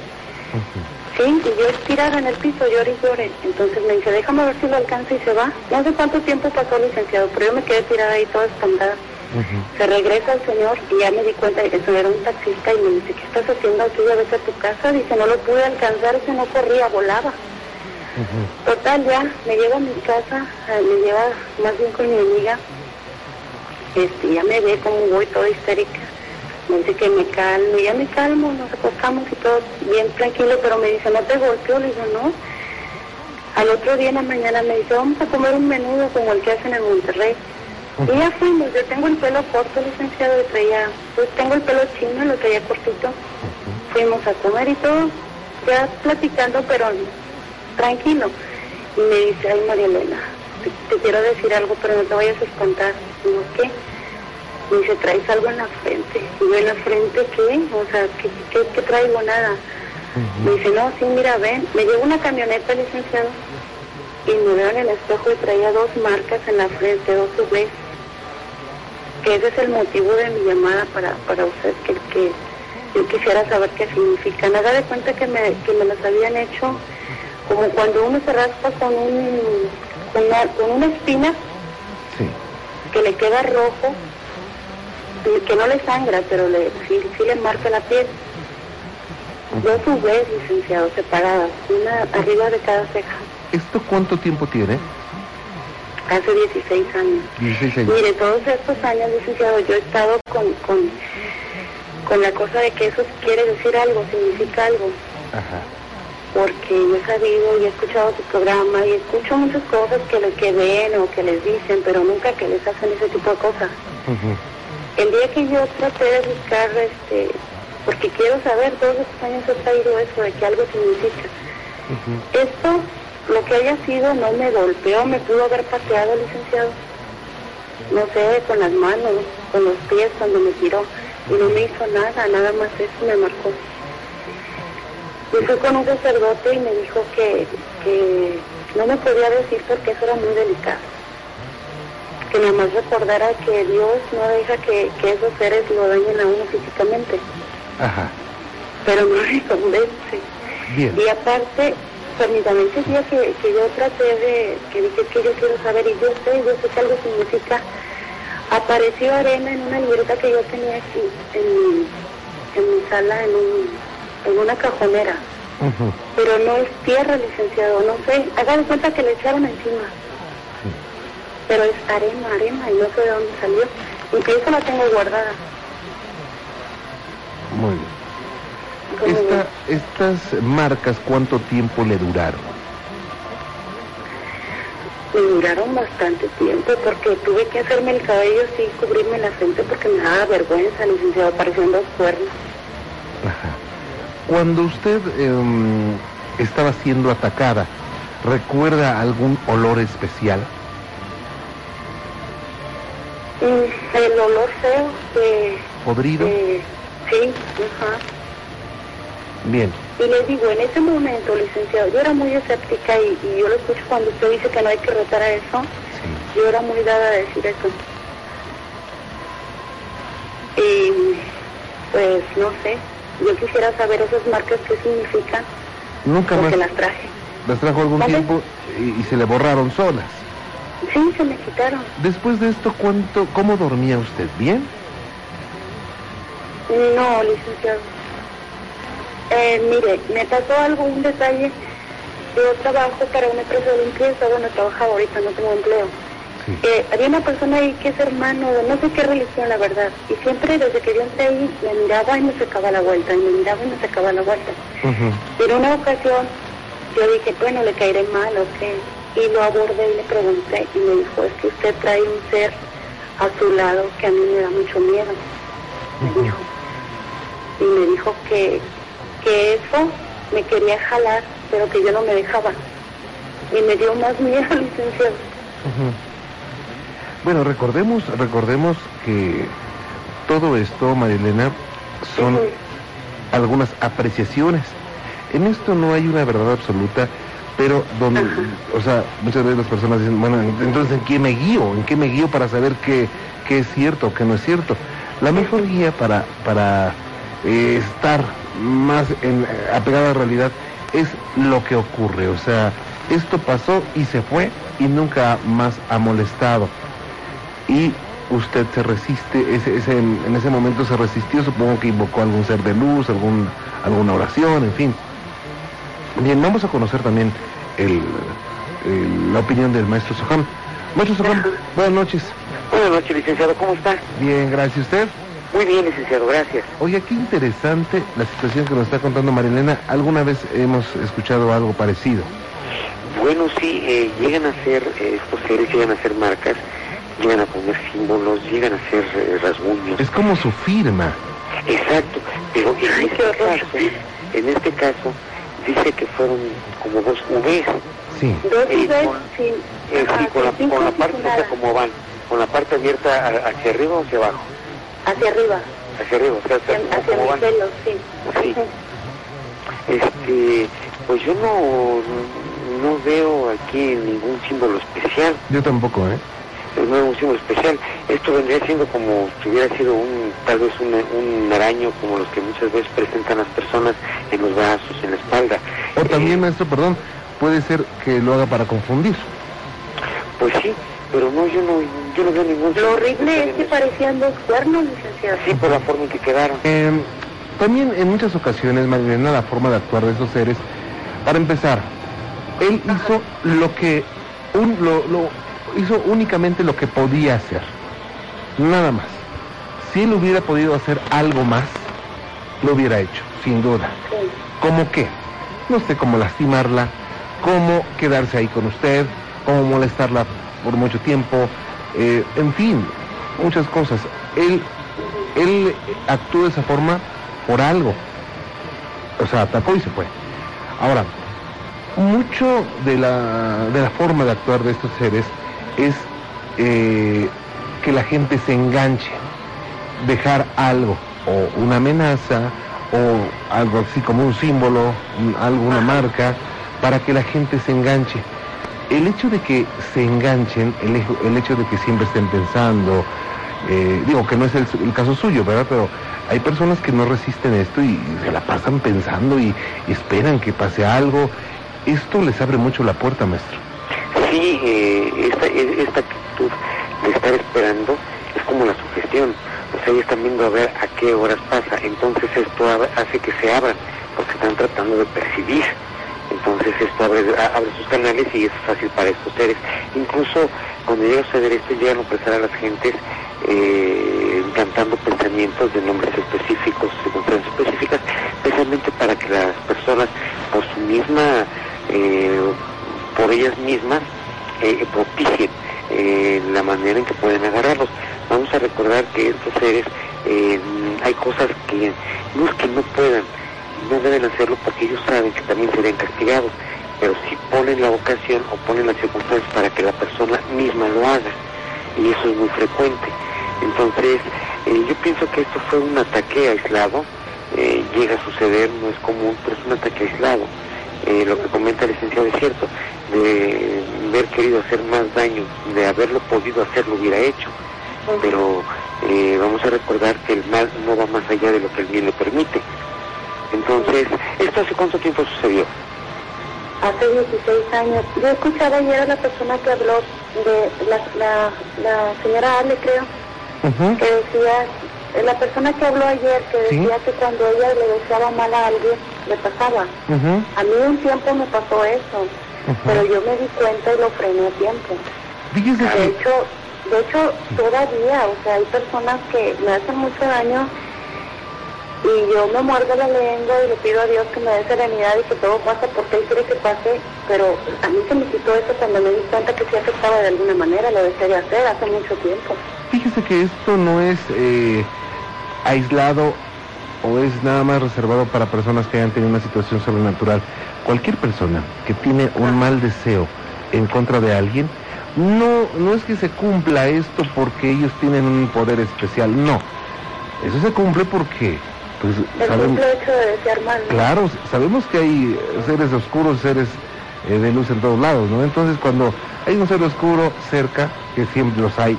Sí, y yo estirada en el piso, lloré y lloré. Entonces me dice, déjame ver si lo alcanza y se va. No sé cuánto tiempo pasó, licenciado, pero yo me quedé tirada ahí toda espantada. Se regresa el señor y ya me di cuenta de que eso era un taxista y me dice, ¿qué estás haciendo aquí? Ya vete a tu casa. Dice, no lo pude alcanzar, ese no corría, volaba. Total, ya me lleva a mi casa, eh, me lleva más bien con mi amiga. Este, ya me ve como voy toda histérica. Me dice que me calme, ya me calmo, nos acostamos y todo bien tranquilo, pero me dice, no te golpeo, le digo, no. Al otro día en la mañana me dice, vamos a comer un menudo como el que hacen en Monterrey. Y ya fuimos, yo tengo el pelo corto, licenciado, traía, pues tengo el pelo chino, lo traía cortito. Fuimos a comer y todo, ya platicando, pero tranquilo. Y me dice, ay María Elena, te, te quiero decir algo, pero no te vayas a espantar. Digo, ¿qué? Me dice, traes algo en la frente. Y yo, ¿en la frente qué? O sea, ¿qué, qué, qué traigo? Nada. Me dice, no, sí, mira, ven. Me llevo una camioneta, licenciado, y me veo en el espejo y traía dos marcas en la frente, dos V. Que ese es el motivo de mi llamada para, para usted, que, que yo quisiera saber qué significan. Haga de cuenta que me, que me las habían hecho como cuando uno se raspa con, un, con, una, con una espina Sí. que le queda rojo, que no le sangra, pero le, sí, sí le marca la piel. Dos UVs, licenciado, separadas, una arriba de cada ceja, ¿Esto cuánto tiempo tiene? hace 16 años. 16 años. Mire, todos estos años, licenciado, yo he estado con, con, con la cosa de que eso quiere decir algo, significa algo, Ajá. Porque yo he sabido y he escuchado su programa y escucho muchas cosas que, le, que ven o que les dicen, pero nunca que les hacen ese tipo de cosas. El día que yo traté de buscar, este, porque quiero saber, todos estos años he traído eso, de que algo significa. Ujú. Esto, lo que haya sido, no me golpeó, me pudo haber pateado, licenciado. no sé, con las manos, con los pies cuando me tiró. Y no me hizo nada, nada más eso me marcó. Y fui con un sacerdote y me dijo que, que no me podía decir porque eso era muy delicado. Que nada más recordara que Dios no deja que, que esos seres lo dañen a uno físicamente. Ajá. Pero no me convence. Bien. Y aparte, permítame, ese día que, que yo traté de, que dije que yo quiero saber, y yo sé, yo sé que algo significa, apareció arena en una libreta que yo tenía aquí, en en mi sala, en, un, en una cajonera. Pero no es tierra, licenciado, no sé, hagan cuenta que le echaron encima. Pero es arena, arena, y no sé de dónde salió. Incluso la tengo guardada. Muy bien. Esta, estas marcas, ¿cuánto tiempo le duraron? Me duraron bastante tiempo porque tuve que hacerme el cabello así, cubrirme la frente porque me daba vergüenza, licenciado, parecían dos cuernos. Cuando usted em, estaba siendo atacada, ¿recuerda algún olor especial? Mm, el olor feo de... ¿Podrido? de- sí, ajá. Bien. Y les digo, en ese momento, licenciado, yo era muy escéptica y, y yo lo escucho cuando usted dice que no hay que retar a eso. Sí. Yo era muy dada a decir eso. Y pues no sé, yo quisiera saber esas marcas qué significan, Nunca más porque las traje. las trajo algún ¿Vale? tiempo y, y se le borraron solas. Sí, se me quitaron. Después de esto, ¿cuánto, ¿cómo dormía usted? ¿Bien? No, licenciado. Eh, mire, me pasó algo, un detalle. Yo trabajo para una empresa de limpieza, bueno, trabajaba ahorita, no tengo empleo. Sí. Eh, había una persona ahí que es hermano de no sé qué religión, la verdad. Y siempre desde que yo entré ahí, me miraba y me sacaba la vuelta, y me miraba y me sacaba la vuelta. Ujú. Y en una ocasión, yo dije, bueno, le caeré mal o qué. Y lo abordé y le pregunté, y me dijo, es que usted trae un ser a su lado que a mí me da mucho miedo. Me dijo. Y me dijo que, que eso me quería jalar, pero que yo no me dejaba. Y me dio más miedo, licenciado. Ujú. Bueno, recordemos, recordemos que todo esto, Marilena, son algunas apreciaciones. En esto no hay una verdad absoluta, pero donde, Ajá. o sea, muchas veces las personas dicen, bueno, entonces ¿en qué me guío? ¿En qué me guío para saber qué, qué es cierto, qué no es cierto? La mejor guía para, para eh, estar más en, apegado a la realidad es lo que ocurre. O sea, esto pasó y se fue y nunca más ha molestado. Y usted se resiste, ese, ese- en ese momento se resistió, supongo que invocó algún ser de luz, algún, alguna oración, en fin. Bien, vamos a conocer también el, el- la opinión del maestro Soham. Maestro Soham, buenas noches. Buenas noches, licenciado. ¿Cómo está? Bien, gracias usted. Muy bien, licenciado. Gracias. Oye, qué interesante la situación que nos está contando Marilena. ¿Alguna vez hemos escuchado algo parecido? Bueno, sí, eh, llegan a ser, eh, estos seres llegan a ser marcas, llegan a poner símbolos, llegan a ser eh, rasguños. Es como su firma. Exacto. Pero en Ay, este caso, en este caso, dice que fueron como dos Vs. Sí. Dos Eh, dos con- sin, Eh, ajá, sí, con la, con parte, o sea, como van, con la parte abierta a- hacia arriba o hacia abajo. hacia arriba, Hacia arriba, o sea, hacia mis van. pelos, sí. Sí. Este, pues yo no, no veo aquí ningún símbolo especial. Yo tampoco, ¿eh? No veo un símbolo especial. Esto vendría siendo como si hubiera sido un, tal vez un, un araño como los que muchas veces presentan las personas en los brazos, en la espalda. O también, Eh, maestro, perdón, puede ser que lo haga para confundir. pues sí, pero no, yo no, yo no veo ningún Lo horrible es que parecían dos cuernos, licenciado. Sí, por la forma en que quedaron. Eh, también en muchas ocasiones, Marilena, la forma de actuar de esos seres, para empezar, él hizo lo que, un, lo, lo- hizo únicamente lo que podía hacer, nada más. Si él hubiera podido hacer algo más, lo hubiera hecho, sin duda. ¿Cómo qué? No sé cómo lastimarla, cómo quedarse ahí con usted, cómo molestarla por mucho tiempo, eh, en fin, muchas cosas. Él, él actuó de esa forma por algo. O sea, atacó y se fue. Ahora, mucho de la, de la forma de actuar de estos seres es eh, que la gente se enganche, dejar algo, o una amenaza, o algo así como un símbolo, un- alguna marca, para que la gente se enganche. El hecho de que se enganchen, el, el hecho de que siempre estén pensando, eh, digo que no es el, caso suyo, ¿verdad? Pero hay personas que no resisten esto y se la pasan pensando y esperan que pase algo. Esto les abre mucho la puerta, maestro. Esta, actitud de estar esperando es como la sugestión. O sea, ellos están viendo a ver a qué horas pasa. Entonces esto hace que se abran, porque están tratando de percibir. Entonces esto abre, sus canales y es fácil para estos seres. Incluso cuando llega a suceder esto, llegan a ofrecer a las gentes eh, cantando pensamientos de nombres específicos, circunstancias específicas, precisamente para que las personas, por su misma, eh, por ellas mismas, eh, propicien eh, la manera en que pueden agarrarlos. Vamos a recordar que estos seres, eh, hay cosas que no es que no puedan, no deben hacerlo porque ellos saben que también serían castigados, pero sí ponen la ocasión o ponen las circunstancias para que la persona misma lo haga, y eso es muy frecuente. Entonces, eh, yo pienso que esto fue un ataque aislado, eh, llega a suceder, no es común, pero es un ataque aislado. Eh, lo que comenta el licenciado es cierto, de haber querido hacer más daño, de haberlo podido hacer, lo hubiera hecho. Pero eh, vamos a recordar que el mal no va más allá de lo que el bien le permite. Entonces, ¿esto hace cuánto tiempo sucedió? Hace 16 años. Yo escuchaba ayer a la persona que habló de la, la, la señora Ale, creo, que decía, la persona que habló ayer, que Sí. decía que cuando ella le deseaba mal a alguien, le pasaba. A mí un tiempo me pasó eso, pero yo me di cuenta y lo frené a tiempo. De hecho, de hecho, todavía, o sea, hay personas que me hacen mucho daño y yo me muerdo la lengua y le pido a Dios que me dé serenidad y que todo pase porque Él quiere que pase, pero a mí se me quitó eso cuando me di cuenta que sí afectaba de alguna manera, lo dejé de hacer hace mucho tiempo. Fíjese que esto no es eh, aislado o es nada más reservado para personas que hayan tenido una situación sobrenatural. Cualquier persona que tiene un mal deseo en contra de alguien, no, no es que se cumpla esto porque ellos tienen un poder especial, no. Eso se cumple porque, pues, El sabemos, hecho de mal. Claro, sabemos que hay seres oscuros, seres eh, de luz en todos lados, ¿no? Entonces cuando hay un ser oscuro cerca, que siempre los hay,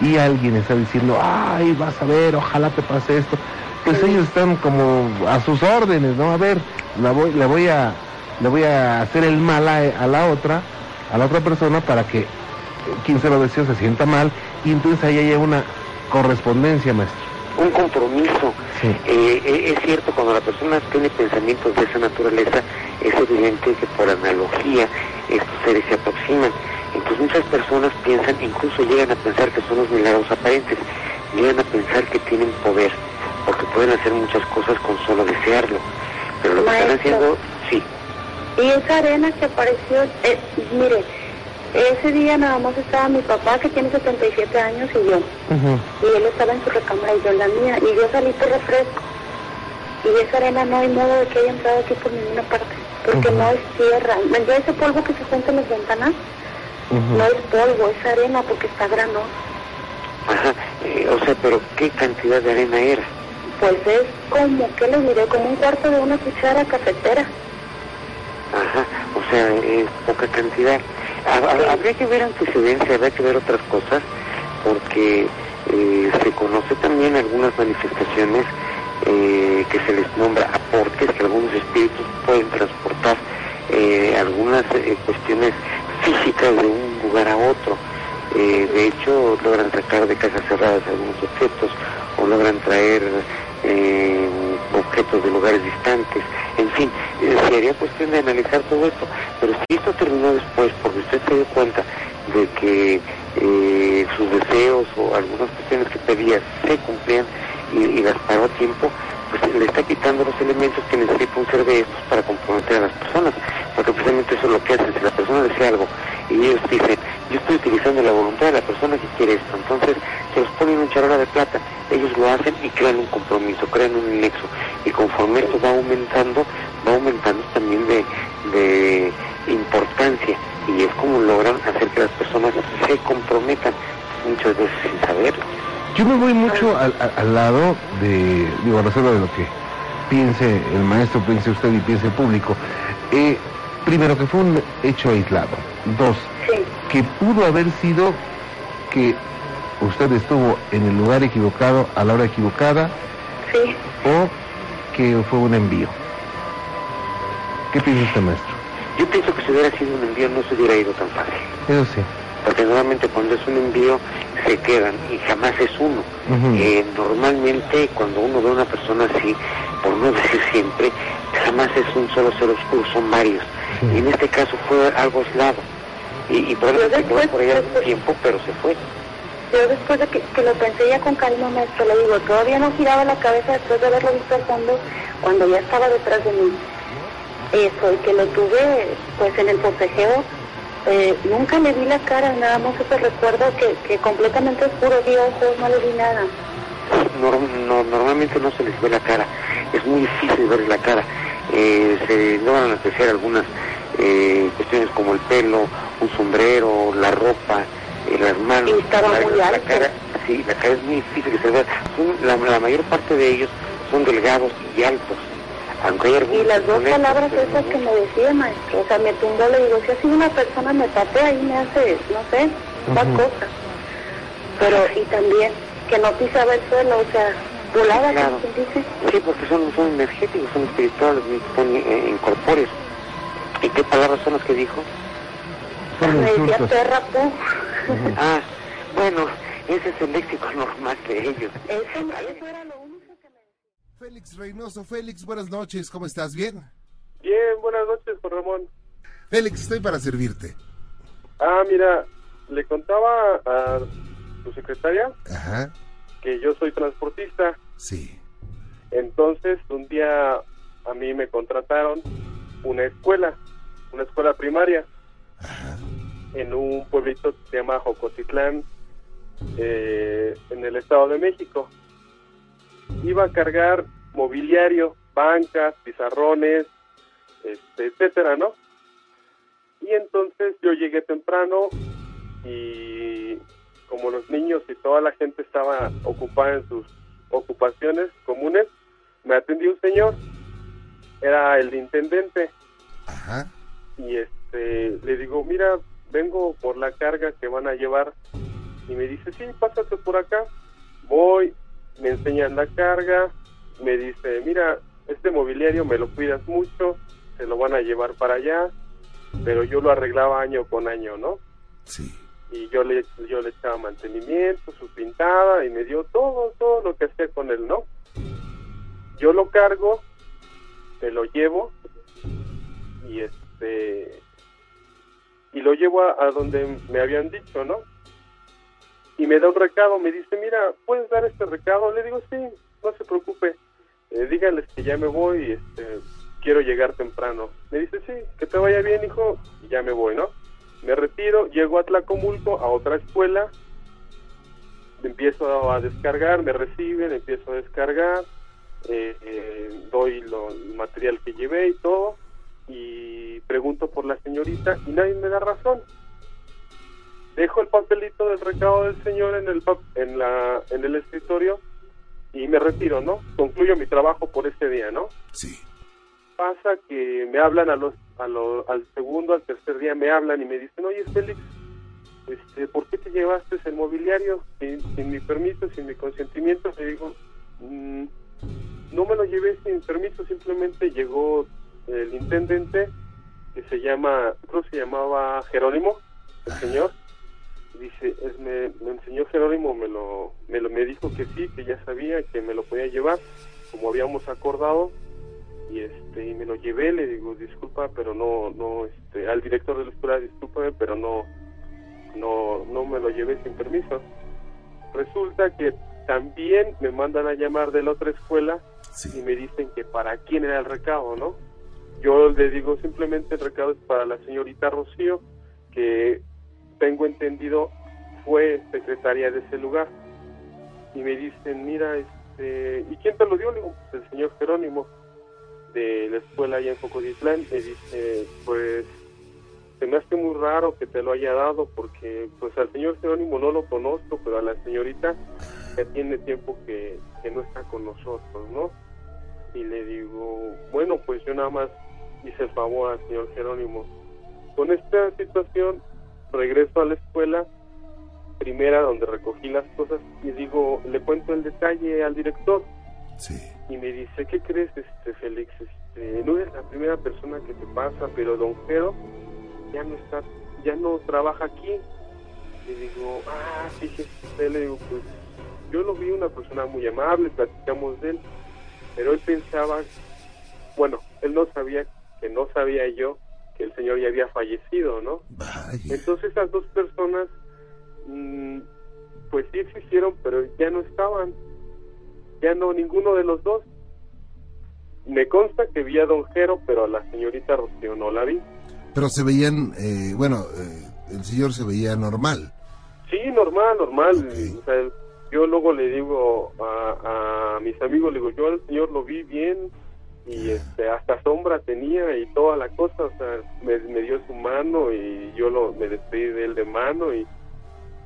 y alguien está diciendo, ay, vas a ver, ojalá te pase esto, pues ellos están como a sus órdenes, ¿no? A ver, la voy, le voy a, le voy a hacer el mal a, a la otra, a la otra persona para que quien se lo desea se sienta mal, y entonces ahí hay una correspondencia, maestro. Un compromiso. Sí. Eh, eh, es cierto, cuando la persona tiene pensamientos de esa naturaleza, es evidente que por analogía estos seres se aproximan. Entonces muchas personas piensan, incluso llegan a pensar que son los milagros aparentes, llegan a pensar que tienen poder, porque pueden hacer muchas cosas con solo desearlo. Pero lo que están haciendo, sí, Y esa arena que apareció, eh, mire, ese día nada más estaba mi papá que tiene 77 años y yo. y él estaba en su recámara y yo en la mía, y yo salí por refresco. Y esa arena no hay modo de que haya entrado aquí por ninguna parte, porque no es tierra. ¿Ven ese polvo que se junta en las ventanas? No es polvo, es arena porque está granosa. ajá, eh, o sea, pero ¿qué cantidad de arena era? Pues es como, ¿qué les diré? Como un cuarto de una cuchara cafetera. Ajá, o sea, es poca cantidad. Ha- ha- Habría que ver antecedencia, habría que ver otras cosas, porque eh, se conoce también algunas manifestaciones eh, que se les nombra aportes, que algunos espíritus pueden transportar eh, algunas eh, cuestiones físicas de un lugar a otro. Eh, de hecho, logran sacar de cajas cerradas algunos objetos o logran traer eh, objetos de lugares distantes. En fin, eh, sería cuestión de analizar todo esto. Pero si esto terminó después, porque usted se dio cuenta de que eh, sus deseos o algunas cuestiones que pedía se cumplían y, y las a tiempo, pues le está quitando los elementos que necesita un ser de estos para comprometer a las personas. Porque precisamente eso es lo que hacen. Si la persona desea algo y ellos dicen, yo estoy utilizando la voluntad de la persona que quiere esto, entonces se los ponen en un charola de plata, ellos lo hacen y crean un compromiso, crean un nexo. Y conforme esto va aumentando, va aumentando también de, de importancia. Y es como logran hacer que las personas se comprometan. muchas veces sin saberlo. Yo me voy mucho al, al- al lado de, digo, a reserva de lo que piense el maestro, piense usted y piense el público. Eh, primero, que fue un hecho aislado. Dos, Sí, que pudo haber sido que usted estuvo en el lugar equivocado a la hora equivocada sí. o que fue un envío. ¿Qué piensa usted, maestro? Yo pienso que si hubiera sido un envío no se hubiera ido tan fácil. Eso sí. Porque normalmente cuando es un envío se quedan y jamás es uno. Eh, normalmente cuando uno ve a una persona así, por no decir siempre, jamás es un solo ser oscuro, son varios. Y en este caso fue algo aislado. Y, y por eso se quedó por allá un tiempo, pero se fue. Yo después de que, que lo pensé ya con cariño, maestro, le digo, todavía no giraba la cabeza después de haberlo visto al fondo, cuando ya estaba detrás de mí. Eso, y que lo tuve, pues, en el forcejeo, eh, nunca le vi la cara, nada más ese recuerdo que, que completamente oscuro, vi ojos, no le vi nada. No- normalmente no se les ve la cara, es muy difícil ver la cara. Eh, se logran apreciar algunas eh, cuestiones como el pelo, un sombrero, la ropa, eh, las manos. Y estaba la, muy la cara, sí, la cara es muy difícil que se vea. Son- la, la mayor parte de ellos son delgados y altos. Y las dos palabras esas que me decía, maestro, o sea, me tumbó, le digo, si sido una persona, me patea y me hace, no sé, más Ujú. cosas. Pero, y también, que no pisaba el suelo, o sea, volaba, Claro. como quien dice. Sí, porque son, son energéticos, son espirituales, son eh, incorpóreos. ¿Y qué palabras son las que dijo? Son Me decía perra, pu. Ah, bueno, ese es el léxico normal de ellos. Eso, eso era lo Félix Reynoso, Félix, buenas noches, ¿cómo estás? ¿Bien? Bien, buenas noches, Juan Ramón. Félix, estoy para servirte. Ah, mira, le contaba a tu secretaria Ajá, que yo soy transportista. sí. Entonces, un día a mí me contrataron una escuela, una escuela primaria, Ajá, en un pueblito que se llama Jocotitlán, eh, en el Estado de México. Iba a cargar mobiliario, bancas, pizarrones, este, etcétera, ¿no? Y entonces yo llegué temprano y como los niños y toda la gente estaba ocupada en sus ocupaciones comunes, me atendió un señor, era el intendente, ajá, y este le digo mira vengo por la carga que van a llevar y me dice sí pásate por acá voy me enseñan la carga me dice mira este mobiliario me lo cuidas mucho se lo van a llevar para allá pero yo lo arreglaba año con año no sí. y yo le yo le echaba mantenimiento su pintada y me dio todo todo lo que hacía con él no yo lo cargo me lo llevo y este y lo llevo a, a donde me habían dicho no y me da un recado me dice mira puedes dar este recado le digo sí no se preocupe eh, díganles que ya me voy y este quiero llegar temprano me dice sí que te vaya bien hijo y ya me voy no me retiro, llego a Tlacomulco, a otra escuela, empiezo a descargar, me reciben, empiezo a descargar, eh, eh, doy lo, el material que llevé y todo, y pregunto por la señorita y nadie me da razón. Dejo el papelito del recado del señor en el, en la, en el escritorio y me retiro, ¿no? Concluyo mi trabajo por ese día, ¿no? Sí. pasa que me hablan a los, a lo- al segundo, al tercer día me hablan y me dicen, oye Félix, este, ¿por qué te llevaste el mobiliario sin, sin mi permiso, sin mi consentimiento? Le digo, "Mm, no me lo llevé sin permiso, simplemente llegó el intendente que se llama, creo que se llamaba Jerónimo, el señor, dice, es- me, me enseñó Jerónimo, me lo, me lo, me dijo que sí, que ya sabía, que me lo podía llevar, como habíamos acordado, y este y me lo llevé le digo disculpa pero no no este al director de la escuela discúlpame pero no no no me lo llevé sin permiso. Resulta que también me mandan a llamar de la otra escuela y me dicen que para quién era el recado no yo le digo simplemente el recado es para la señorita Rocío que tengo entendido fue secretaria de ese lugar y me dicen mira este y quién te lo dio le digo "Pues, el señor Jerónimo de la escuela allá en Jocoditlán me dice, pues se me hace muy raro que te lo haya dado porque pues al señor Jerónimo no lo conozco, pero a la señorita ya tiene tiempo que, que no está con nosotros, ¿no? Y le digo, bueno, pues yo nada más hice el favor al señor Jerónimo. Con esta situación regreso a la escuela primera donde recogí las cosas y digo, le cuento el detalle al director Sí. y me dice, ¿qué crees, este Félix? Este, no eres la primera persona que te pasa, pero don Jero ya no está, ya no trabaja aquí. Le digo, ah, sí, sí, sí. le digo, pues yo lo vi una persona muy amable, platicamos de él, pero él pensaba, bueno, él no sabía que no sabía yo que el señor ya había fallecido, ¿no? Vaya. Entonces esas dos personas, mm, pues sí existieron, pero ya no estaban. Ya no, ninguno de los dos. Me consta que vi a Don Jero, pero a la señorita Rocío no la vi. Pero se veían, eh, bueno, eh, el señor se veía normal. Sí, normal, normal. Ok. O sea, yo luego le digo a, a mis amigos, le digo, yo al señor lo vi bien y este, hasta sombra tenía y toda la cosa, o sea, me, me dio su mano y yo lo, me despedí de él de mano y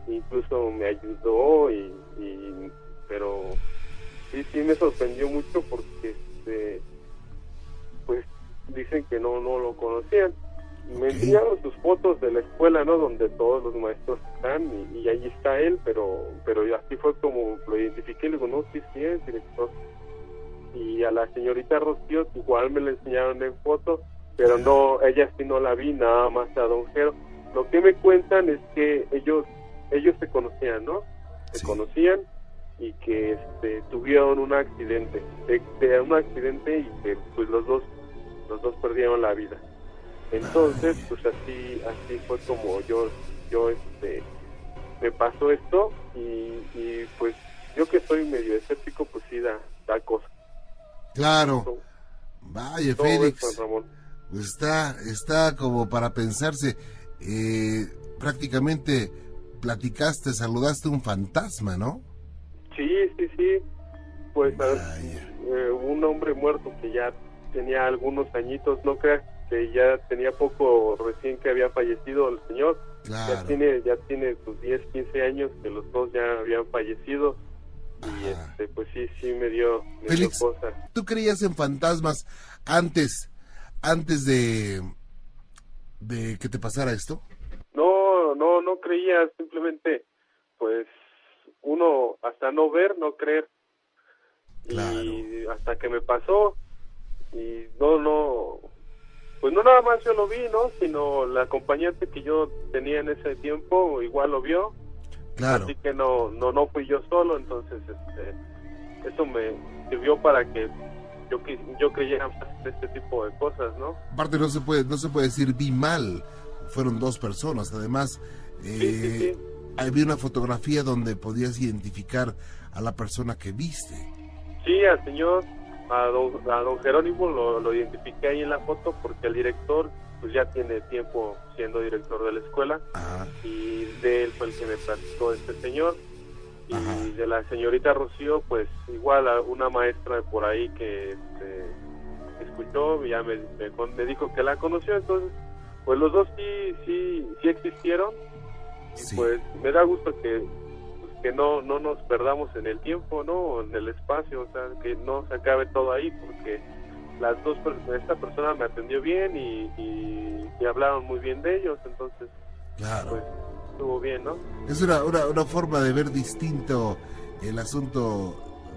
incluso me ayudó y, y- pero sí, sí me sorprendió mucho porque este, pues dicen que no, no lo conocían. Me Ok. enseñaron sus fotos de la escuela, ¿no? Donde todos los maestros están y, y ahí está él, pero pero así fue como lo identifiqué. Le digo, no, sí, sí es director. Y a la señorita Rocío igual me la enseñaron en foto, pero no, ella sí no la vi, nada más a Don Jero. Lo que me cuentan es que ellos ellos se conocían, ¿no? Se Sí. conocían y que este, tuvieron un accidente, de, de un accidente y que pues los dos los dos perdieron la vida. Entonces, pues así así fue como yo yo este me pasó esto y, y pues yo que soy medio escéptico pues sí da da cosa. Claro. ¿Cómo- Vaya, ves, Félix. Pues está, está como para pensarse. Eh, prácticamente platicaste, saludaste un fantasma, ¿no? Sí, sí, sí. Pues eh, un hombre muerto que ya tenía algunos añitos, no creas que ya tenía poco recién que había fallecido el señor. Ya Claro. tiene ya tiene sus 10, 15 años que los dos ya habían fallecido y este pues sí sí me dio me dio Félix. cosa. ¿Tú creías en fantasmas antes, antes de, de que te pasara esto? No, no no creía, simplemente pues uno hasta no ver, no creer. Y hasta que me pasó y no no pues no nada más yo lo vi, ¿no? Sino la acompañante que yo tenía en ese tiempo igual lo vio. Claro. Así que no, no, no fui yo solo, entonces este, eso me sirvió para que yo, yo creyera más en este tipo de cosas, ¿no? Aparte no se puede, no se puede decir vi mal. Fueron dos personas. Además, Sí, sí, eh, sí. había una fotografía donde podías identificar a la persona que viste. Sí, al señor, a don, a don Jerónimo lo, lo identifiqué ahí en la foto porque el director pues ya tiene tiempo siendo director de la escuela. Ajá. y de él fue el que me platicó este señor. Y Ajá. de la señorita Rocío pues igual a una maestra por ahí que este, escuchó ya me, me, me dijo que la conoció. Entonces pues los dos sí sí sí existieron. Y pues me da gusto que pues, que no no nos perdamos en el tiempo no en el espacio o sea que no se acabe todo ahí porque las dos esta persona me atendió bien y, y, y hablaron muy bien de ellos entonces Claro. pues estuvo bien no Es una, una, una forma de ver distinto el asunto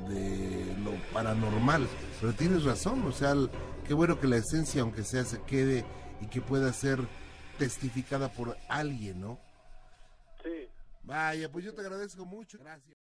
de lo paranormal. Pero tienes razón, o sea, el- qué bueno que la esencia, aunque sea, se quede y que pueda ser testificada por alguien, ¿no? sí Vaya, pues yo te agradezco mucho. Gracias.